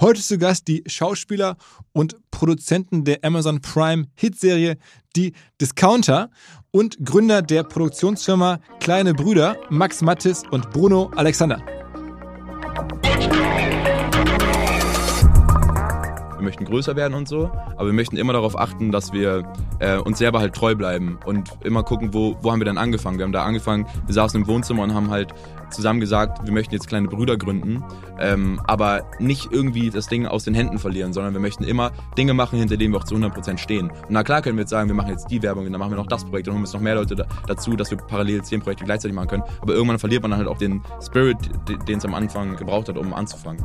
Heute zu Gast die Schauspieler und Produzenten der Amazon Prime Hitserie Die Discounter und Gründer der Produktionsfirma Kleine Brüder Max Mattis und Bruno Alexander. Wir möchten größer werden und so, aber wir möchten immer darauf achten, dass wir äh, uns selber halt treu bleiben und immer gucken, wo, wo haben wir denn angefangen. Wir haben da angefangen, wir saßen im Wohnzimmer und haben halt zusammen gesagt, wir möchten jetzt kleine Brüder gründen, ähm, aber nicht irgendwie das Ding aus den Händen verlieren, sondern wir möchten immer Dinge machen, hinter denen wir auch zu 100% stehen. Und na klar können wir jetzt sagen, wir machen jetzt die Werbung und dann machen wir noch das Projekt und holen uns noch mehr Leute da, dazu, dass wir parallel zehn Projekte gleichzeitig machen können. Aber irgendwann verliert man dann halt auch den Spirit, den es am Anfang gebraucht hat, um anzufangen.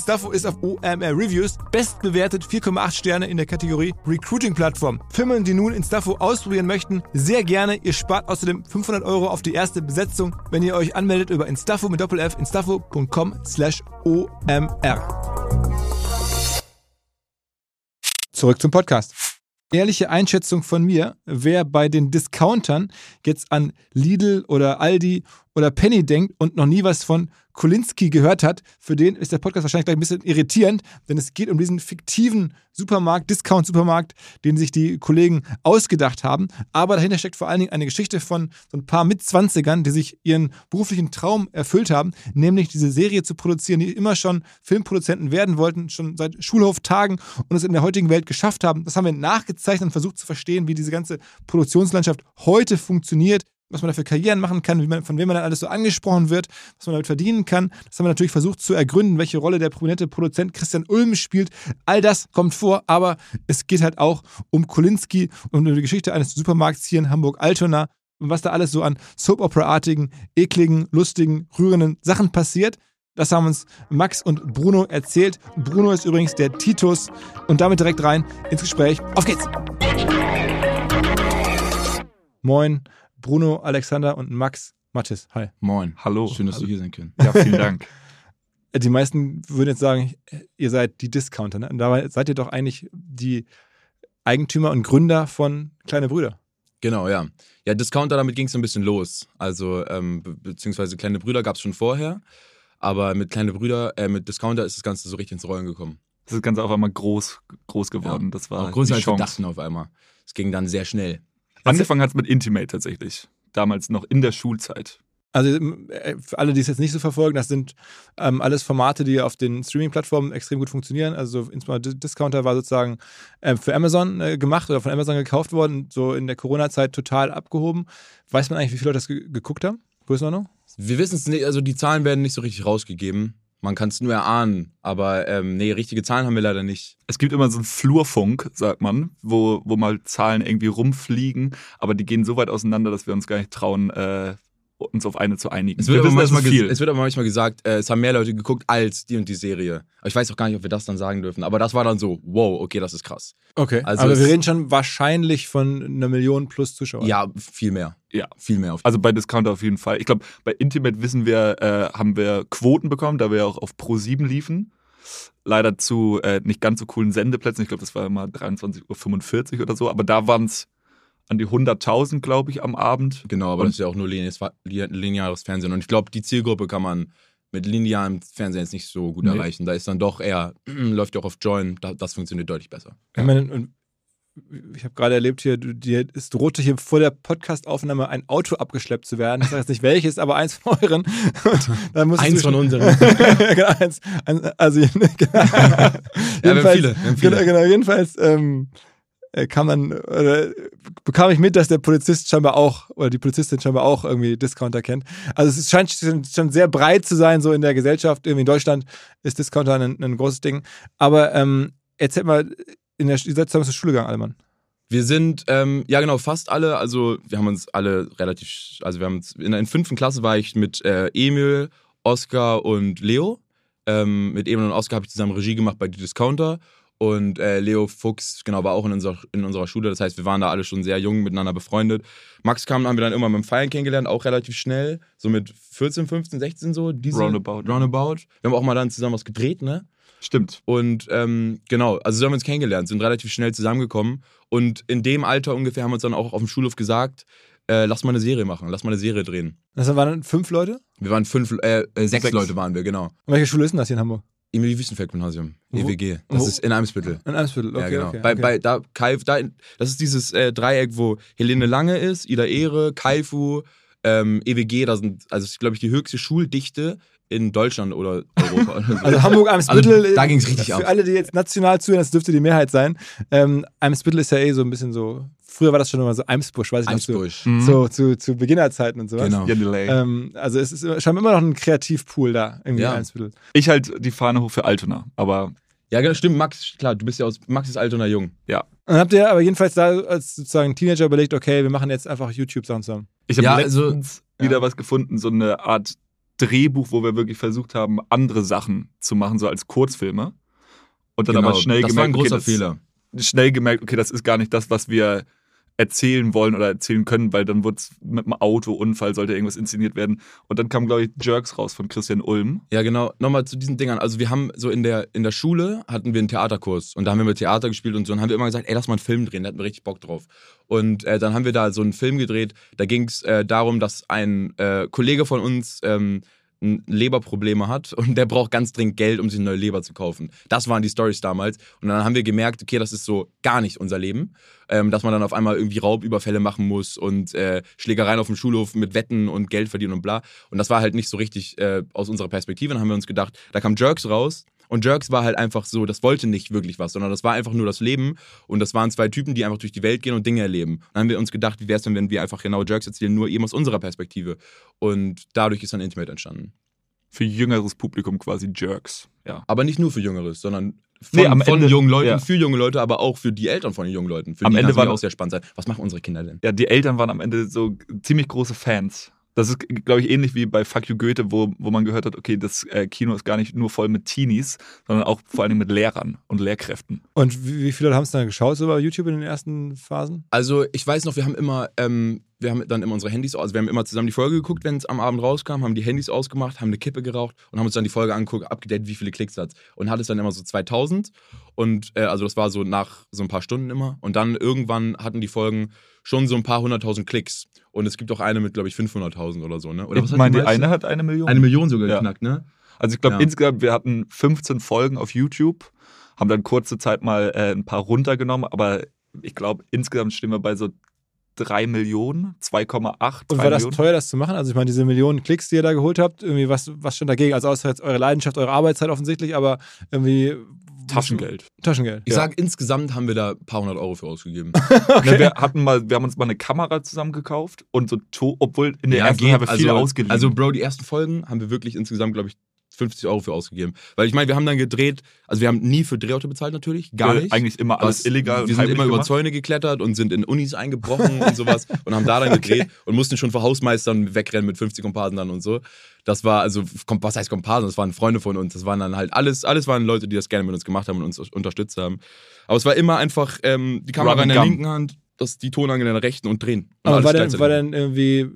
Instaffo ist auf OMR Reviews bestbewertet 4,8 Sterne in der Kategorie Recruiting Plattform. Firmen, die nun Instaffo ausprobieren möchten, sehr gerne. Ihr spart außerdem 500 Euro auf die erste Besetzung, wenn ihr euch anmeldet über Instaffo mit Doppel-F instaffo.com slash OMR. Zurück zum Podcast. Ehrliche Einschätzung von mir, wer bei den Discountern jetzt an Lidl oder Aldi oder Penny denkt und noch nie was von Kolinski gehört hat, für den ist der Podcast wahrscheinlich gleich ein bisschen irritierend, denn es geht um diesen fiktiven Supermarkt, Discount-Supermarkt, den sich die Kollegen ausgedacht haben. Aber dahinter steckt vor allen Dingen eine Geschichte von so ein paar Mitzwanzigern, die sich ihren beruflichen Traum erfüllt haben, nämlich diese Serie zu produzieren, die immer schon Filmproduzenten werden wollten, schon seit Schulhoftagen und es in der heutigen Welt geschafft haben. Das haben wir nachgezeichnet und versucht zu verstehen, wie diese ganze Produktionslandschaft heute funktioniert was man dafür Karrieren machen kann, man, von wem man dann alles so angesprochen wird, was man damit verdienen kann. Das haben wir natürlich versucht zu ergründen, welche Rolle der prominente Produzent Christian Ulm spielt. All das kommt vor, aber es geht halt auch um Kolinski und um die Geschichte eines Supermarkts hier in Hamburg-Altona und was da alles so an Soap-Opera-artigen, ekligen, lustigen, rührenden Sachen passiert. Das haben uns Max und Bruno erzählt. Bruno ist übrigens der Titus und damit direkt rein ins Gespräch. Auf geht's! Moin, Bruno, Alexander und Max Mathis. Hi. Moin. Hallo. Schön, dass Hallo. du hier sein können. Ja, vielen Dank. Die meisten würden jetzt sagen, ihr seid die Discounter. Ne? Und dabei seid ihr doch eigentlich die Eigentümer und Gründer von Kleine Brüder. Genau, ja. Ja, Discounter, damit ging es so ein bisschen los. Also, ähm, be beziehungsweise Kleine Brüder gab es schon vorher. Aber mit Kleine Brüder, äh, mit Discounter ist das Ganze so richtig ins Rollen gekommen. Das ist ganz auf einmal groß, groß geworden. Ja, das war auch größer die als wir dachten auf einmal. Es ging dann sehr schnell. Angefangen hat es mit Intimate tatsächlich. Damals noch in der Schulzeit. Also äh, für alle, die es jetzt nicht so verfolgen, das sind ähm, alles Formate, die auf den Streaming-Plattformen extrem gut funktionieren. Also insbesondere Discounter war sozusagen äh, für Amazon äh, gemacht oder von Amazon gekauft worden, so in der Corona-Zeit total abgehoben. Weiß man eigentlich, wie viele Leute das ge geguckt haben? Größenordnung? Wir wissen es nicht, also die Zahlen werden nicht so richtig rausgegeben. Man kann es nur erahnen, aber ähm, nee, richtige Zahlen haben wir leider nicht. Es gibt immer so einen Flurfunk, sagt man, wo, wo mal Zahlen irgendwie rumfliegen, aber die gehen so weit auseinander, dass wir uns gar nicht trauen, äh, uns auf eine zu einigen. Es wird, wir aber wissen, manchmal, es wird aber manchmal gesagt, äh, es haben mehr Leute geguckt als die und die Serie. Aber ich weiß auch gar nicht, ob wir das dann sagen dürfen. Aber das war dann so, wow, okay, das ist krass. Okay. Also Aber wir reden schon wahrscheinlich von einer Million plus Zuschauern. Ja, viel mehr. Ja. Viel mehr. Auf Also bei Discounter auf jeden Fall. Ich glaube, bei Intimate wissen wir, äh, haben wir Quoten bekommen, da wir auch auf Pro 7 liefen. leider zu äh, nicht ganz so coolen Sendeplätzen. Ich glaube, das war immer 23.45 Uhr oder so, aber da waren es an die 100.000, glaube ich, am Abend. Genau, aber Und- das ist ja auch nur lineares, lineares Fernsehen. Und ich glaube, die Zielgruppe kann man mit linearem Fernsehen jetzt nicht so gut Nee. erreichen. Da ist dann doch eher, läuft ja auch auf Join, da, das funktioniert deutlich besser. Ich meine, ich habe gerade erlebt hier, du- dir es drohte hier vor der Podcast-Aufnahme ein Auto abgeschleppt zu werden. Ich sage jetzt nicht welches, aber eins von euren. Eins du von unseren. genau, eins, also genau, wir haben jedenfalls, viele, wir haben viele. Genau, genau, jedenfalls ähm, äh, kam dann oder, bekam ich mit, dass der Polizist scheinbar auch oder die Polizistin scheinbar auch irgendwie Discounter kennt. Also es scheint schon, sehr breit zu sein so in der Gesellschaft. Irgendwie in Deutschland ist Discounter ein, ein großes Ding. Aber ähm, erzähl mal, in der, ihr seid zusammen zur Schule gegangen, alle Mann. Wir sind, ähm, ja genau, fast alle, also wir haben uns alle relativ, also wir haben uns, in der fünften Klasse war ich mit äh, Emil, Oskar und Leo. Ähm, mit Emil und Oskar habe ich zusammen Regie gemacht bei Die Discounter. Und äh, Leo Fuchs, genau, war auch in unserer, in unserer Schule. Das heißt, wir waren da alle schon sehr jung miteinander befreundet. Max kam, haben wir dann immer beim Feiern kennengelernt, auch relativ schnell. So mit 14, 15, 16 so. Diese, Roundabout. Roundabout. Wir haben auch mal dann zusammen was gedreht, ne? Stimmt. Und ähm, genau, also so haben wir uns kennengelernt, sind relativ schnell zusammengekommen. Und in dem Alter ungefähr haben wir uns dann auch auf dem Schulhof gesagt, äh, lass mal eine Serie machen, lass mal eine Serie drehen. Das waren dann fünf Leute? Wir waren fünf, äh, äh, sechs, Sechs. Leute waren wir, genau. Und welche Schule ist denn das hier in Hamburg? Emilie Wüstenfeld Gymnasium, Wo? EWG. Das Wo? ist in Eimsbüttel. In Eimsbüttel, okay, ja, genau. okay. bei, okay. bei, da, Kaif, da, das ist dieses äh, Dreieck, wo Helene Lange ist, Ida Ehre, Kaifu, ähm, EWG, da sind, also das ist, glaube ich, die höchste Schuldichte in Deutschland oder Europa. oder so. Also Hamburg, Eimsbüttel. Also, da ging's richtig Für ab. alle, die jetzt national zuhören, das dürfte die Mehrheit sein. Ähm, Eimsbüttel ist ja eh so ein bisschen so. Früher war das schon immer so Eimsbusch, weiß ich Eimsbusch. noch. So, so zu, zu Beginnerzeiten und sowas. Genau. Ja. Ähm, also es ist scheinbar immer noch ein Kreativpool da irgendwie Ja. in Eimsbüttel. Ich halt die Fahne hoch für Altona, aber Ja, genau, stimmt, Max, klar, du bist ja aus, Max ist alt und jung. Und dann habt ihr aber jedenfalls da als sozusagen Teenager überlegt, okay, wir machen jetzt einfach YouTube-Sachen zusammen. ich habe Ja, also, letztens ja. wieder was gefunden, so eine Art Drehbuch, wo wir wirklich versucht haben, andere Sachen zu machen, so als Kurzfilme. Und dann aber schnell Genau, das gemerkt, war ein großer okay, das, Fehler. schnell gemerkt, okay, das ist gar nicht das, was wir erzählen wollen oder erzählen können, weil dann wurde es mit einem Autounfall, sollte irgendwas inszeniert werden. Und dann kam, glaube ich, Jerks raus von Christian Ulm. Ja, genau. Nochmal zu diesen Dingern. Also wir haben so in der, in der Schule hatten wir einen Theaterkurs und da haben wir mit Theater gespielt und so und haben wir immer gesagt, ey, lass mal einen Film drehen, da hatten wir richtig Bock drauf. Und äh, dann haben wir da so einen Film gedreht, da ging es äh, darum, dass ein äh, Kollege von uns ähm, Leberprobleme hat und der braucht ganz dringend Geld, um sich eine neue Leber zu kaufen. Das waren die Stories damals. Und dann haben wir gemerkt, okay, das ist so gar nicht unser Leben. Ähm, dass man dann auf einmal irgendwie Raubüberfälle machen muss und äh, Schlägereien auf dem Schulhof mit Wetten und Geld verdienen und bla. Und das war halt nicht so richtig äh, aus unserer Perspektive. Dann haben wir uns gedacht, da kam Jerks raus. Und Jerks war halt einfach so, das wollte nicht wirklich was, sondern das war einfach nur das Leben. Und das waren zwei Typen, die einfach durch die Welt gehen und Dinge erleben. Und dann haben wir uns gedacht, wie wäre es denn, wenn wir einfach genau Jerks erzählen, nur eben aus unserer Perspektive. Und dadurch ist dann Intimate entstanden. Für jüngeres Publikum quasi Jerks. Ja. Aber nicht nur für Jüngeres, sondern von, Nee, von Ende- jungen Leuten, ja. für junge Leute, aber auch für die Eltern von den jungen Leuten. Für Am die Ende waren- auch sehr spannend sein. Was machen unsere Kinder denn? ja, die Eltern waren am Ende so ziemlich große Fans. Das ist, glaube ich, ähnlich wie bei Fuck You Goethe, wo, wo man gehört hat, okay, das äh, Kino ist gar nicht nur voll mit Teenies, sondern auch vor allem mit Lehrern und Lehrkräften. Und wie, wie viele Leute haben es dann geschaut so bei YouTube in den ersten Phasen? Also ich weiß noch, wir haben immer, ähm, wir haben dann immer unsere Handys, also wir haben immer zusammen die Folge geguckt, wenn es am Abend rauskam, haben die Handys ausgemacht, haben eine Kippe geraucht und haben uns dann die Folge angeguckt, abgedatet, wie viele Klicks hat. Und hat es dann immer so 2000 und äh, also das war so nach so ein paar Stunden immer. Und dann irgendwann hatten die Folgen schon so ein paar hunderttausend Klicks. Und es gibt auch eine mit, glaube ich, 500.000 oder so, ne? Oder ich hat meine, die eine hat eine Million. Eine Million sogar Ja. geknackt, ne? Also ich glaube Ja. insgesamt, wir hatten 15 Folgen auf YouTube, haben dann kurze Zeit mal äh, ein paar runtergenommen, aber ich glaube insgesamt stehen wir bei so 3 Millionen, 2,8. Und 3 war das Millionen. teuer, das zu machen? Also ich meine, diese Millionen Klicks, die ihr da geholt habt, irgendwie was, was stand dagegen? Also außer jetzt eure Leidenschaft, eure Arbeitszeit offensichtlich, aber irgendwie Taschengeld. Taschengeld. Ich Ja. sag, insgesamt haben wir da ein paar hundert Euro für ausgegeben. Ne, wir hatten mal, wir haben uns mal eine Kamera zusammen gekauft und so, to obwohl in der Ja, ersten geht. haben wir viel also, ausgeliehen. Also, Bro, die ersten Folgen haben wir wirklich insgesamt, glaube ich, 50 Euro für ausgegeben. Weil ich meine, wir haben dann gedreht, also wir haben nie für Drehorte bezahlt natürlich, gar nicht. Eigentlich immer alles Was- illegal Wir sind immer über gemacht. Zäune geklettert und sind in Unis eingebrochen und sowas und haben da dann gedreht und mussten schon vor Hausmeistern wegrennen mit 50 Komparsen dann und so. Das war also, was heißt Komparsen? Das waren Freunde von uns. Das waren dann halt alles, alles waren Leute, die das gerne mit uns gemacht haben und uns unterstützt haben. Aber es war immer einfach ähm, die Kamera Run in der gun. linken Hand, das, die Tonangel in der rechten und drehen. Und Aber war denn, gleichzeitig war denn irgendwie,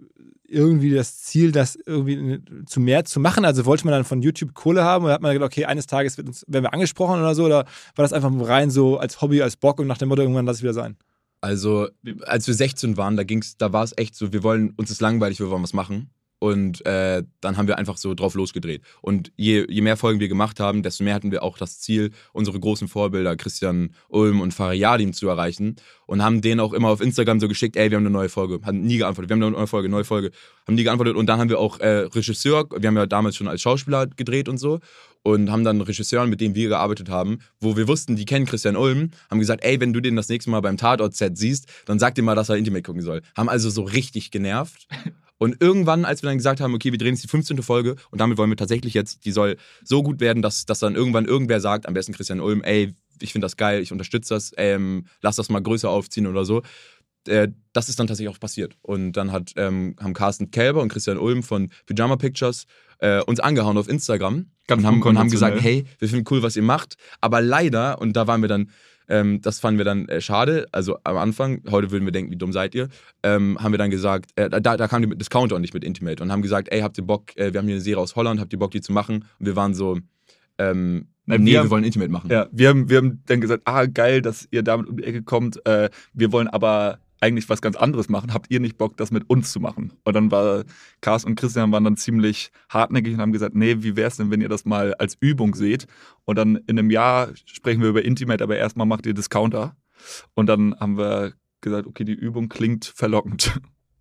irgendwie das Ziel, das irgendwie zu mehr zu machen? Also wollte man dann von YouTube Kohle haben oder hat man gedacht, okay, eines Tages uns, werden wir angesprochen oder so? Oder war das einfach rein so als Hobby, als Bock und nach dem Motto, irgendwann lass es wieder sein? Also, als wir 16 waren, da ging's, da war es echt so, wir wollen, uns ist langweilig, wir wollen was machen. Und äh, dann haben wir einfach so drauf losgedreht. Und je, je mehr Folgen wir gemacht haben, desto mehr hatten wir auch das Ziel, unsere großen Vorbilder Christian Ulm und Fariadim zu erreichen. Und haben denen auch immer auf Instagram so geschickt, ey, wir haben eine neue Folge. Haben nie geantwortet, wir haben eine neue Folge, neue Folge. Haben nie geantwortet. Und dann haben wir auch äh, Regisseur, wir haben ja damals schon als Schauspieler gedreht und so. Und haben dann Regisseuren, mit denen wir gearbeitet haben, wo wir wussten, die kennen Christian Ulm, haben gesagt, ey, wenn du den das nächste Mal beim Tatort-Set siehst, dann sag dir mal, dass er Intimate gucken soll. Haben also so richtig genervt. Und irgendwann, als wir dann gesagt haben, okay, wir drehen jetzt die 15. Folge und damit wollen wir tatsächlich jetzt, die soll so gut werden, dass, dass dann irgendwann irgendwer sagt, am besten Christian Ulm, ey, ich finde das geil, ich unterstütze das, ähm, lass das mal größer aufziehen oder so. Äh, das ist dann tatsächlich auch passiert. Und dann hat, ähm, haben Carsten Kälber und Christian Ulm von Pyjama Pictures äh, uns angehauen auf Instagram Ganz und haben, und haben gesagt, hey, wir finden cool, was ihr macht. Aber leider, und da waren wir dann, ähm, das fanden wir dann äh, schade, also am Anfang, heute würden wir denken, wie dumm seid ihr, ähm, haben wir dann gesagt, äh, da, da kam die mit Discounter und nicht mit Intimate und haben gesagt, ey, habt ihr Bock, äh, wir haben hier eine Serie aus Holland, habt ihr Bock, die zu machen? Und wir waren so, ähm, Na, nee, wir wir, wollen Intimate machen. Ja, wir haben, wir haben dann gesagt, ah, geil, dass ihr damit um die Ecke kommt. Äh, wir wollen aber eigentlich was ganz anderes machen. Habt ihr nicht Bock, das mit uns zu machen? Und dann war Cars und Christian waren dann ziemlich hartnäckig und haben gesagt, nee, wie wär's denn, wenn ihr das mal als Übung seht? Und dann in einem Jahr sprechen wir über Intimate, aber erstmal macht ihr Discounter. Und dann haben wir gesagt, okay, die Übung klingt verlockend.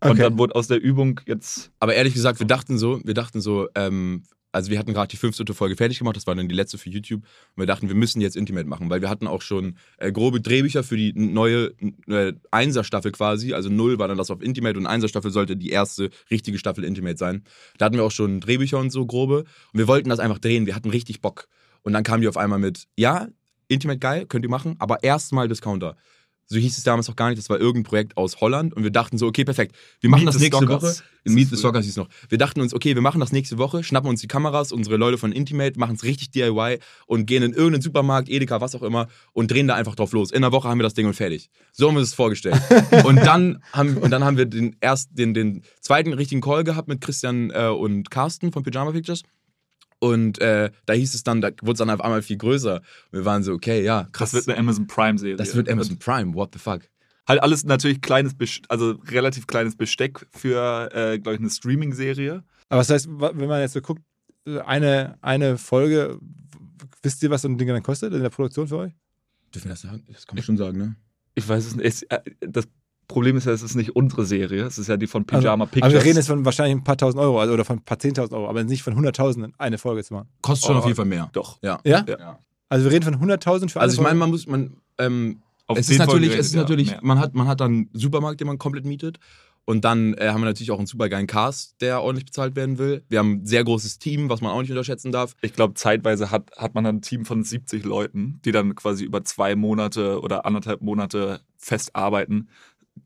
Und Okay. dann wurde aus der Übung jetzt Aber ehrlich gesagt, wir dachten so, wir dachten so, ähm, also wir hatten gerade die 15. Folge fertig gemacht, das war dann die letzte für YouTube. Und wir dachten, wir müssen jetzt Intimate machen, weil wir hatten auch schon äh, grobe Drehbücher für die neue äh, Einser-Staffel quasi. Also null war dann das auf Intimate und Einser-Staffel sollte die erste richtige Staffel Intimate sein. Da hatten wir auch schon Drehbücher und so grobe. Und wir wollten das einfach drehen, wir hatten richtig Bock. Und dann kam die auf einmal mit, ja, Intimate geil, könnt ihr machen, aber erstmal Discounter. So hieß es damals noch gar nicht, das war irgendein Projekt aus Holland und wir dachten so, okay, perfekt, wir machen Meet das nächste Stalkers. Woche. Ist Meet es the? Stalkers hieß es noch. Wir dachten uns, okay, wir machen das nächste Woche, schnappen uns die Kameras, unsere Leute von Intimate, machen es richtig DIY und gehen in irgendeinen Supermarkt, Edeka, was auch immer und drehen da einfach drauf los. In einer Woche haben wir das Ding und fertig. So haben wir es vorgestellt. und, dann haben, und dann haben wir den, erst, den, den zweiten richtigen Call gehabt mit Christian äh, und Carsten von Pyjama Pictures. Und äh, da hieß es dann, da wurde es dann auf einmal viel größer. Wir waren so, okay, ja, krass. Das wird eine Amazon Prime-Serie. das wird Amazon Prime, what the fuck. Halt alles natürlich kleines, Best- also relativ kleines Besteck für, äh, glaube ich, eine Streaming-Serie. Aber das heißt, wenn man jetzt so guckt, eine, eine Folge, wisst ihr, was so ein Ding dann kostet in der Produktion für euch? Dürfen wir das sagen? Das kann man schon sagen, ne? Ich weiß es nicht. Äh, das Problem ist ja, es ist nicht unsere Serie. Es ist ja die von Also, Pyjama aber Pictures. wir reden jetzt von wahrscheinlich ein paar tausend Euro also, oder von ein paar zehntausend Euro, aber nicht von hunderttausenden eine Folge zu machen. Kostet schon Oh. auf jeden Fall mehr. Doch. Ja. Ja? Ja. Also wir reden von hunderttausend für eine Also ich meine, man muss, man, ähm, Auf es ist natürlich, Folgen es ist ja, natürlich, man hat, man hat dann einen Supermarkt, den man komplett mietet. Und dann äh, haben wir natürlich auch einen supergeilen Cast, der ordentlich bezahlt werden will. Wir haben ein sehr großes Team, was man auch nicht unterschätzen darf. Ich glaube, zeitweise hat, hat man dann ein Team von 70 Leuten, die dann quasi über zwei Monate oder anderthalb Monate fest arbeiten.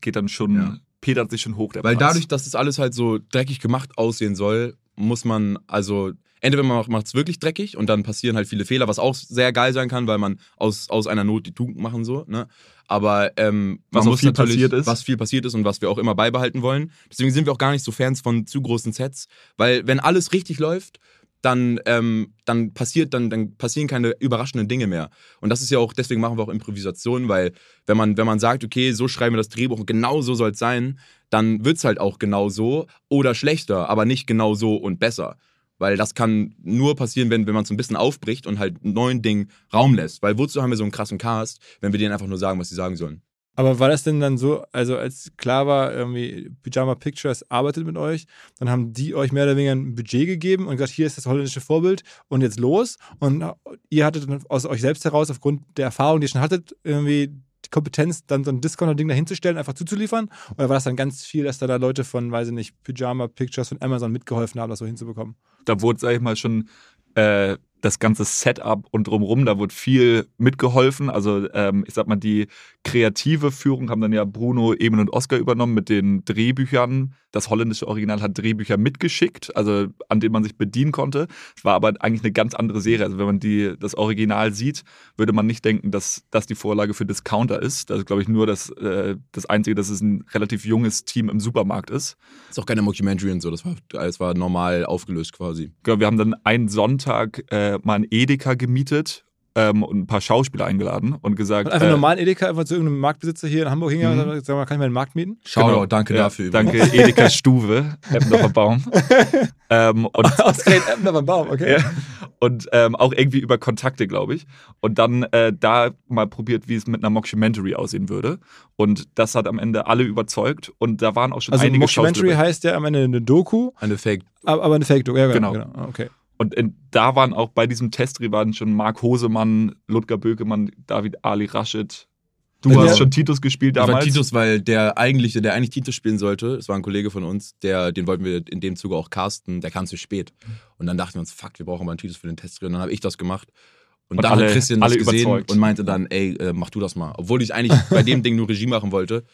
Geht dann schon, Ja. petert sich schon hoch der Weil Preis. dadurch, dass das alles halt so dreckig gemacht aussehen soll, muss man also entweder man macht es wirklich dreckig und dann passieren halt viele Fehler, was auch sehr geil sein kann, weil man aus, aus einer Not die Tugend machen so. Ne? Aber ähm, Was man muss viel natürlich, passiert ist. was viel passiert ist und was wir auch immer beibehalten wollen. Deswegen sind wir auch gar nicht so Fans von zu großen Sets, weil wenn alles richtig läuft, dann, ähm, dann passiert, dann, dann passieren keine überraschenden Dinge mehr. Und das ist ja auch, deswegen machen wir auch Improvisation, weil wenn man, wenn man sagt, okay, so schreiben wir das Drehbuch und genau so soll es sein, dann wird es halt auch genau so oder schlechter, aber nicht genau so und besser. Weil das kann nur passieren, wenn, wenn man es ein bisschen aufbricht und halt neuen Dingen Raum lässt. Weil wozu haben wir so einen krassen Cast, wenn wir denen einfach nur sagen, was sie sagen sollen? Aber war das denn dann so, also als klar war, irgendwie Pyjama Pictures arbeitet mit euch, dann haben die euch mehr oder weniger ein Budget gegeben und gesagt, hier ist das holländische Vorbild und jetzt los. Und ihr hattet dann aus euch selbst heraus, aufgrund der Erfahrung, die ihr schon hattet, irgendwie die Kompetenz, dann so ein Discounter-Ding dahinzustellen, einfach zuzuliefern? Oder war das dann ganz viel, dass da, da Leute von, weiß ich nicht, Pyjama Pictures von Amazon mitgeholfen haben, das so hinzubekommen? da wurde, sag ich mal, schon äh, das ganze Setup und drumherum, da wurde viel mitgeholfen. Also ähm, ich sag mal, die kreative Führung haben dann ja Bruno, Emin und Oscar übernommen mit den Drehbüchern. Das holländische Original hat Drehbücher mitgeschickt, also an denen man sich bedienen konnte. Es war aber eigentlich eine ganz andere Serie. Also wenn man die, das Original sieht, würde man nicht denken, dass das die Vorlage für Discounter ist. Das ist, glaube ich, nur das, äh, das Einzige, dass es ein relativ junges Team im Supermarkt ist. Ist auch keine Mockumentary und so, das war, das war normal aufgelöst quasi. Genau, wir haben dann einen Sonntag äh, mal ein Edeka gemietet ähm, und ein paar Schauspieler eingeladen und gesagt. Und einfach äh, normalen Edeka, einfach zu irgendeinem Marktbesitzer hier in Hamburg hingegangen Mhm. und sagen, kann ich meinen Markt mieten? Shoutout, Genau. danke ja, dafür. Danke, Edeka Stuwe, Eppendorfer Baum. ähm, und Ausgerechnet beim Baum, okay. Ja. Und ähm, auch irgendwie über Kontakte, glaube ich. Und dann äh, da mal probiert, wie es mit einer Mockumentary aussehen würde. Und das hat am Ende alle überzeugt. Und da waren auch schon Also einige Mockumentary heißt ja am Ende eine Doku, Eine Fake. aber eine Fake-Doku. Ja, genau. Genau. genau. Okay. Und in, da waren auch bei diesem Testdreh waren schon Marc Hosemann, Ludger Bökemann, David Ali Rashid. Du Ja. hast schon Titus gespielt Das war damals. Titus, weil der eigentliche, der eigentlich Titus spielen sollte, es war ein Kollege von uns, der, den wollten wir in dem Zuge auch casten, der kam zu spät. Und dann dachten wir uns, fuck, wir brauchen mal einen Titus für den Testdreh. Und dann habe ich das gemacht. Und, Und dann alle- hat Christian das gesehen überzeugt. und meinte dann, ey, äh, mach du das mal. Obwohl ich eigentlich bei dem Ding nur Regie machen wollte,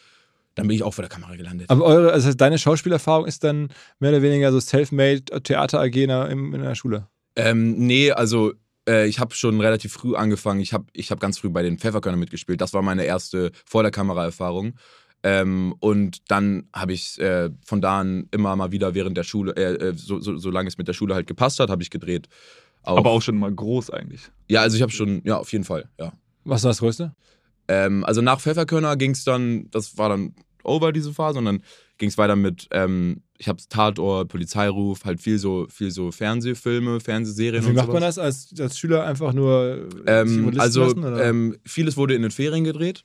dann bin ich auch vor der Kamera gelandet. Aber eure, also deine Schauspielerfahrung ist dann mehr oder weniger so self-made Theater-AG in, der- in der Schule. Ähm, nee, also äh, ich habe schon relativ früh angefangen. Ich habe ich hab ganz früh bei den Pfefferkörnern mitgespielt. Das war meine erste vor der Kamera-Erfahrung. Ähm, und dann habe ich äh, von da an immer mal wieder während der Schule, äh, äh, so, so, solange es mit der Schule halt gepasst hat, habe ich gedreht. Auch. aber auch schon mal groß eigentlich. Ja, also ich habe schon, ja, auf jeden Fall, ja. Was war das Größte? Ähm, also nach Pfefferkörner ging es dann, das war dann over diese Phase und dann ging es weiter mit, ähm, ich habe Tatort, Polizeiruf, halt viel so, viel so Fernsehfilme, Fernsehserien Wie und macht sowas. man das als, als Schüler einfach nur Ähm, also lassen, oder? ähm, vieles wurde in den Ferien gedreht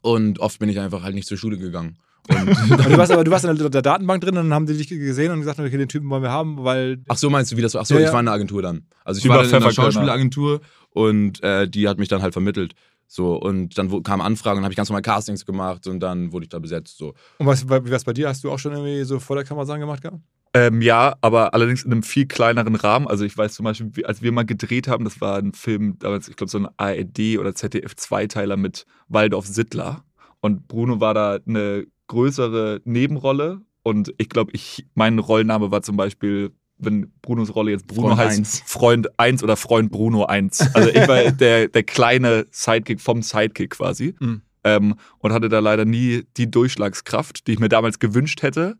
und oft bin ich einfach halt nicht zur Schule gegangen. Du warst aber du warst in der, der Datenbank drin und dann haben die dich gesehen und gesagt, okay, den Typen wollen wir haben, weil ach so meinst du, wie das war? Ach so, Ja, ich ja. war in einer Agentur dann. Also ich Über war dann in einer. Schauspielagentur und äh, die hat mich dann halt vermittelt. So, und dann kamen Anfragen und habe ich ganz normal Castings gemacht und dann wurde ich da besetzt. So. und was, es bei dir? Hast du auch schon irgendwie so vor der Kamera Sachen gemacht gehabt? Ähm, ja, aber allerdings in einem viel kleineren Rahmen. Also ich weiß zum Beispiel, als wir mal gedreht haben, das war ein Film, damals, ich glaube, so ein ARD oder ZDF-Zweiteiler mit Waldorf Sittler. Und Bruno war da eine größere Nebenrolle. Und ich glaube, ich, mein Rollenname war zum Beispiel, wenn Brunos Rolle jetzt Bruno Freund heißt, eins. Freund 1 oder Freund Bruno 1. Also ich war der, der kleine Sidekick vom Sidekick quasi. Mhm. Ähm, und hatte da leider nie die Durchschlagskraft, die ich mir damals gewünscht hätte.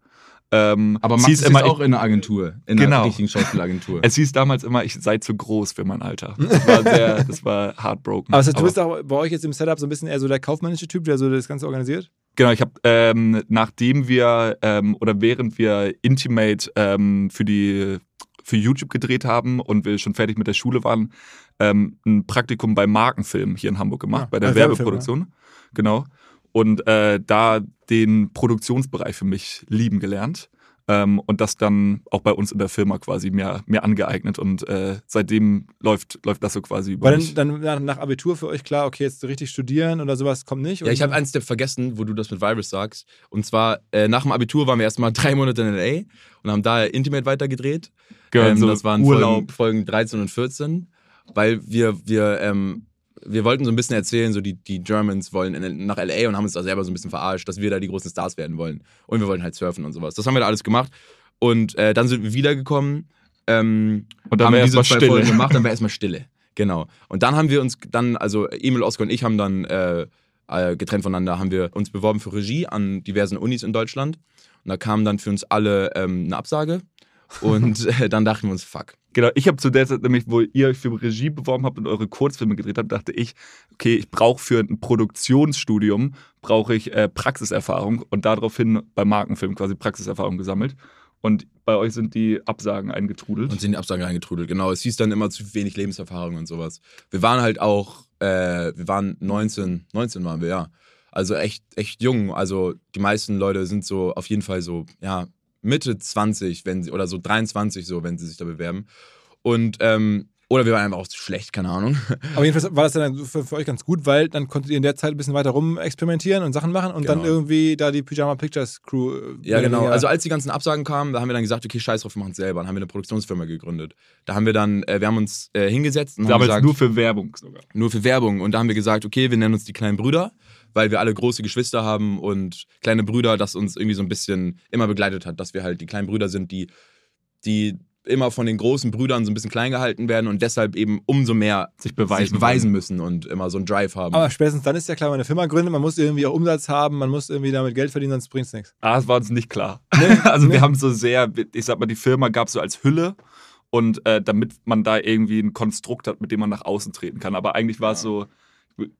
Ähm, Aber es Max hieß ist immer, auch in einer Agentur, in Genau. einer richtigen Schauspielagentur. es hieß damals immer, ich sei zu groß für mein Alter. Das war sehr, das war heartbroken. Aber das heißt, du bist auch bei euch jetzt im Setup so ein bisschen eher so der kaufmännische Typ, der so das Ganze organisiert? Genau, ich habe, ähm, nachdem wir ähm, oder während wir Intimate ähm, für die für YouTube gedreht haben und wir schon fertig mit der Schule waren, ähm, ein Praktikum bei Markenfilm hier in Hamburg gemacht, Ja, bei der als Werbefilm, Werbeproduktion. Genau. Und äh, da den Produktionsbereich für mich lieben gelernt. Ähm, und das dann auch bei uns in der Firma quasi mir, mir angeeignet. Und äh, seitdem läuft, läuft das so quasi über War mich. dann, dann nach, nach Abitur für euch klar, okay, jetzt richtig studieren oder sowas kommt nicht? Ja, ich habe einen Step vergessen, wo du das mit Virus sagst. Und zwar, äh, nach dem Abitur waren wir erstmal drei Monate in L.A. und haben da Intimate weitergedreht. Genau, ähm, so das waren Urlaub. Folgen, Folgen 13 und 14, weil wir, wir, ähm, wir wollten so ein bisschen erzählen, so die, die Germans wollen in, nach L.A. und haben uns da selber so ein bisschen verarscht, dass wir da die großen Stars werden wollen. Und wir wollten halt surfen und sowas. Das haben wir da alles gemacht. Und äh, dann sind wir wiedergekommen. Ähm, Und dann haben war diese erstmal zwei Stille. Folgen gemacht, dann war erstmal Stille. Genau. Und dann haben wir uns dann, also Emil, Oskar und ich haben dann äh, äh, getrennt voneinander, haben wir uns beworben für Regie an diversen Unis in Deutschland. Und da kam dann für uns alle ähm, eine Absage. Und äh, dann dachten wir uns, fuck. Genau, ich habe zu der Zeit nämlich, wo ihr euch für Regie beworben habt und eure Kurzfilme gedreht habt, dachte ich, okay, ich brauche für ein Produktionsstudium brauche ich äh, Praxiserfahrung und daraufhin bei Markenfilm quasi Praxiserfahrung gesammelt. Und bei euch sind die Absagen eingetrudelt. Und sind in die Absage reingetrudelt. Genau, es hieß dann immer zu wenig Lebenserfahrung und sowas. Wir waren halt auch, äh, wir waren 19, 19 waren wir, ja. Also echt, echt jung. Also die meisten Leute sind so auf jeden Fall so, ja, Mitte 20, wenn sie, oder so 23 so, wenn sie sich da bewerben. Und ähm, Oder wir waren einfach auch zu schlecht, keine Ahnung. Aber jedenfalls war das dann für, für euch ganz gut, weil dann konntet ihr in der Zeit ein bisschen weiter rum experimentieren und Sachen machen und dann Genau. irgendwie da die Pyjama Pictures Crew. äh, Ja, genau. Also als die ganzen Absagen kamen, da haben wir dann gesagt, okay, scheiß drauf, wir machen es selber. Dann haben wir eine Produktionsfirma gegründet. Da haben wir dann, äh, wir haben uns äh, hingesetzt und haben Damals gesagt, nur für Werbung sogar. nur für Werbung. Und da haben wir gesagt, okay, wir nennen uns die kleinen Brüder, weil wir alle große Geschwister haben und kleine Brüder, das uns irgendwie so ein bisschen immer begleitet hat, dass wir halt die kleinen Brüder sind, die, die immer von den großen Brüdern so ein bisschen klein gehalten werden und deshalb eben umso mehr Sich beweisen sich beweisen müssen und immer so einen Drive haben. aber spätestens dann ist ja klar, wenn man eine Firma gründet, man muss irgendwie auch Umsatz haben, man muss irgendwie damit Geld verdienen, sonst bringt es nichts. Ah, es war uns nicht klar. also wir haben so sehr, ich sag mal, die Firma gab es so als Hülle und äh, damit man da irgendwie ein Konstrukt hat, mit dem man nach außen treten kann. Aber eigentlich war es so.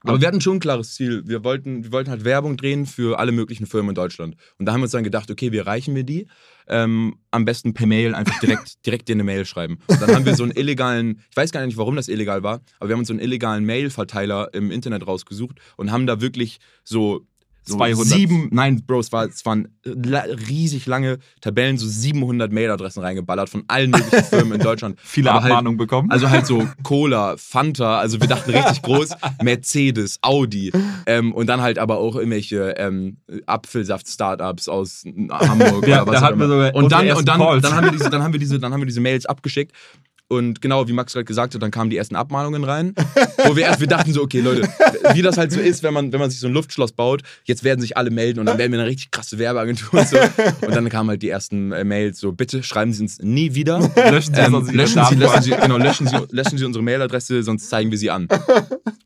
Aber wir hatten schon ein klares Ziel. Wir wollten, wir wollten halt Werbung drehen für alle möglichen Firmen in Deutschland. Und da haben wir uns dann gedacht, okay, wie erreichen wir die? Ähm, am besten per Mail einfach direkt, direkt dir eine Mail schreiben. Und dann haben wir so einen illegalen, ich weiß gar nicht, warum das illegal war, aber wir haben uns so einen illegalen Mail-Verteiler im Internet rausgesucht und haben da wirklich so, so 200. sieben, nein, Bro, es, war, es waren riesig lange Tabellen, so 700 Mailadressen reingeballert von allen möglichen Firmen in Deutschland. viele Aber halt- Abmahnungen bekommen. also halt so Cola, Fanta, also wir dachten richtig groß, Mercedes, Audi ähm, und dann halt aber auch irgendwelche ähm, Apfelsaft-Startups aus Hamburg Ja, oder was da auch hatten wir sogar und dann, und dann, dann haben wir diese, dann haben wir diese, dann haben wir diese Mails abgeschickt. Und genau, wie Max gerade gesagt hat, dann kamen die ersten Abmahnungen rein, wo wir erst, wir dachten so, okay, Leute, wie das halt so ist, wenn man, wenn man sich so ein Luftschloss baut, jetzt werden sich alle melden und dann werden wir eine richtig krasse Werbeagentur und so. Und dann kamen halt die ersten äh, Mails so, bitte schreiben Sie uns nie wieder. löschen Sie Ähm, sonst Ihre löschen, Sie, Daten. löschen, Sie, genau, löschen, Sie, löschen Sie unsere Mailadresse, sonst zeigen wir sie an.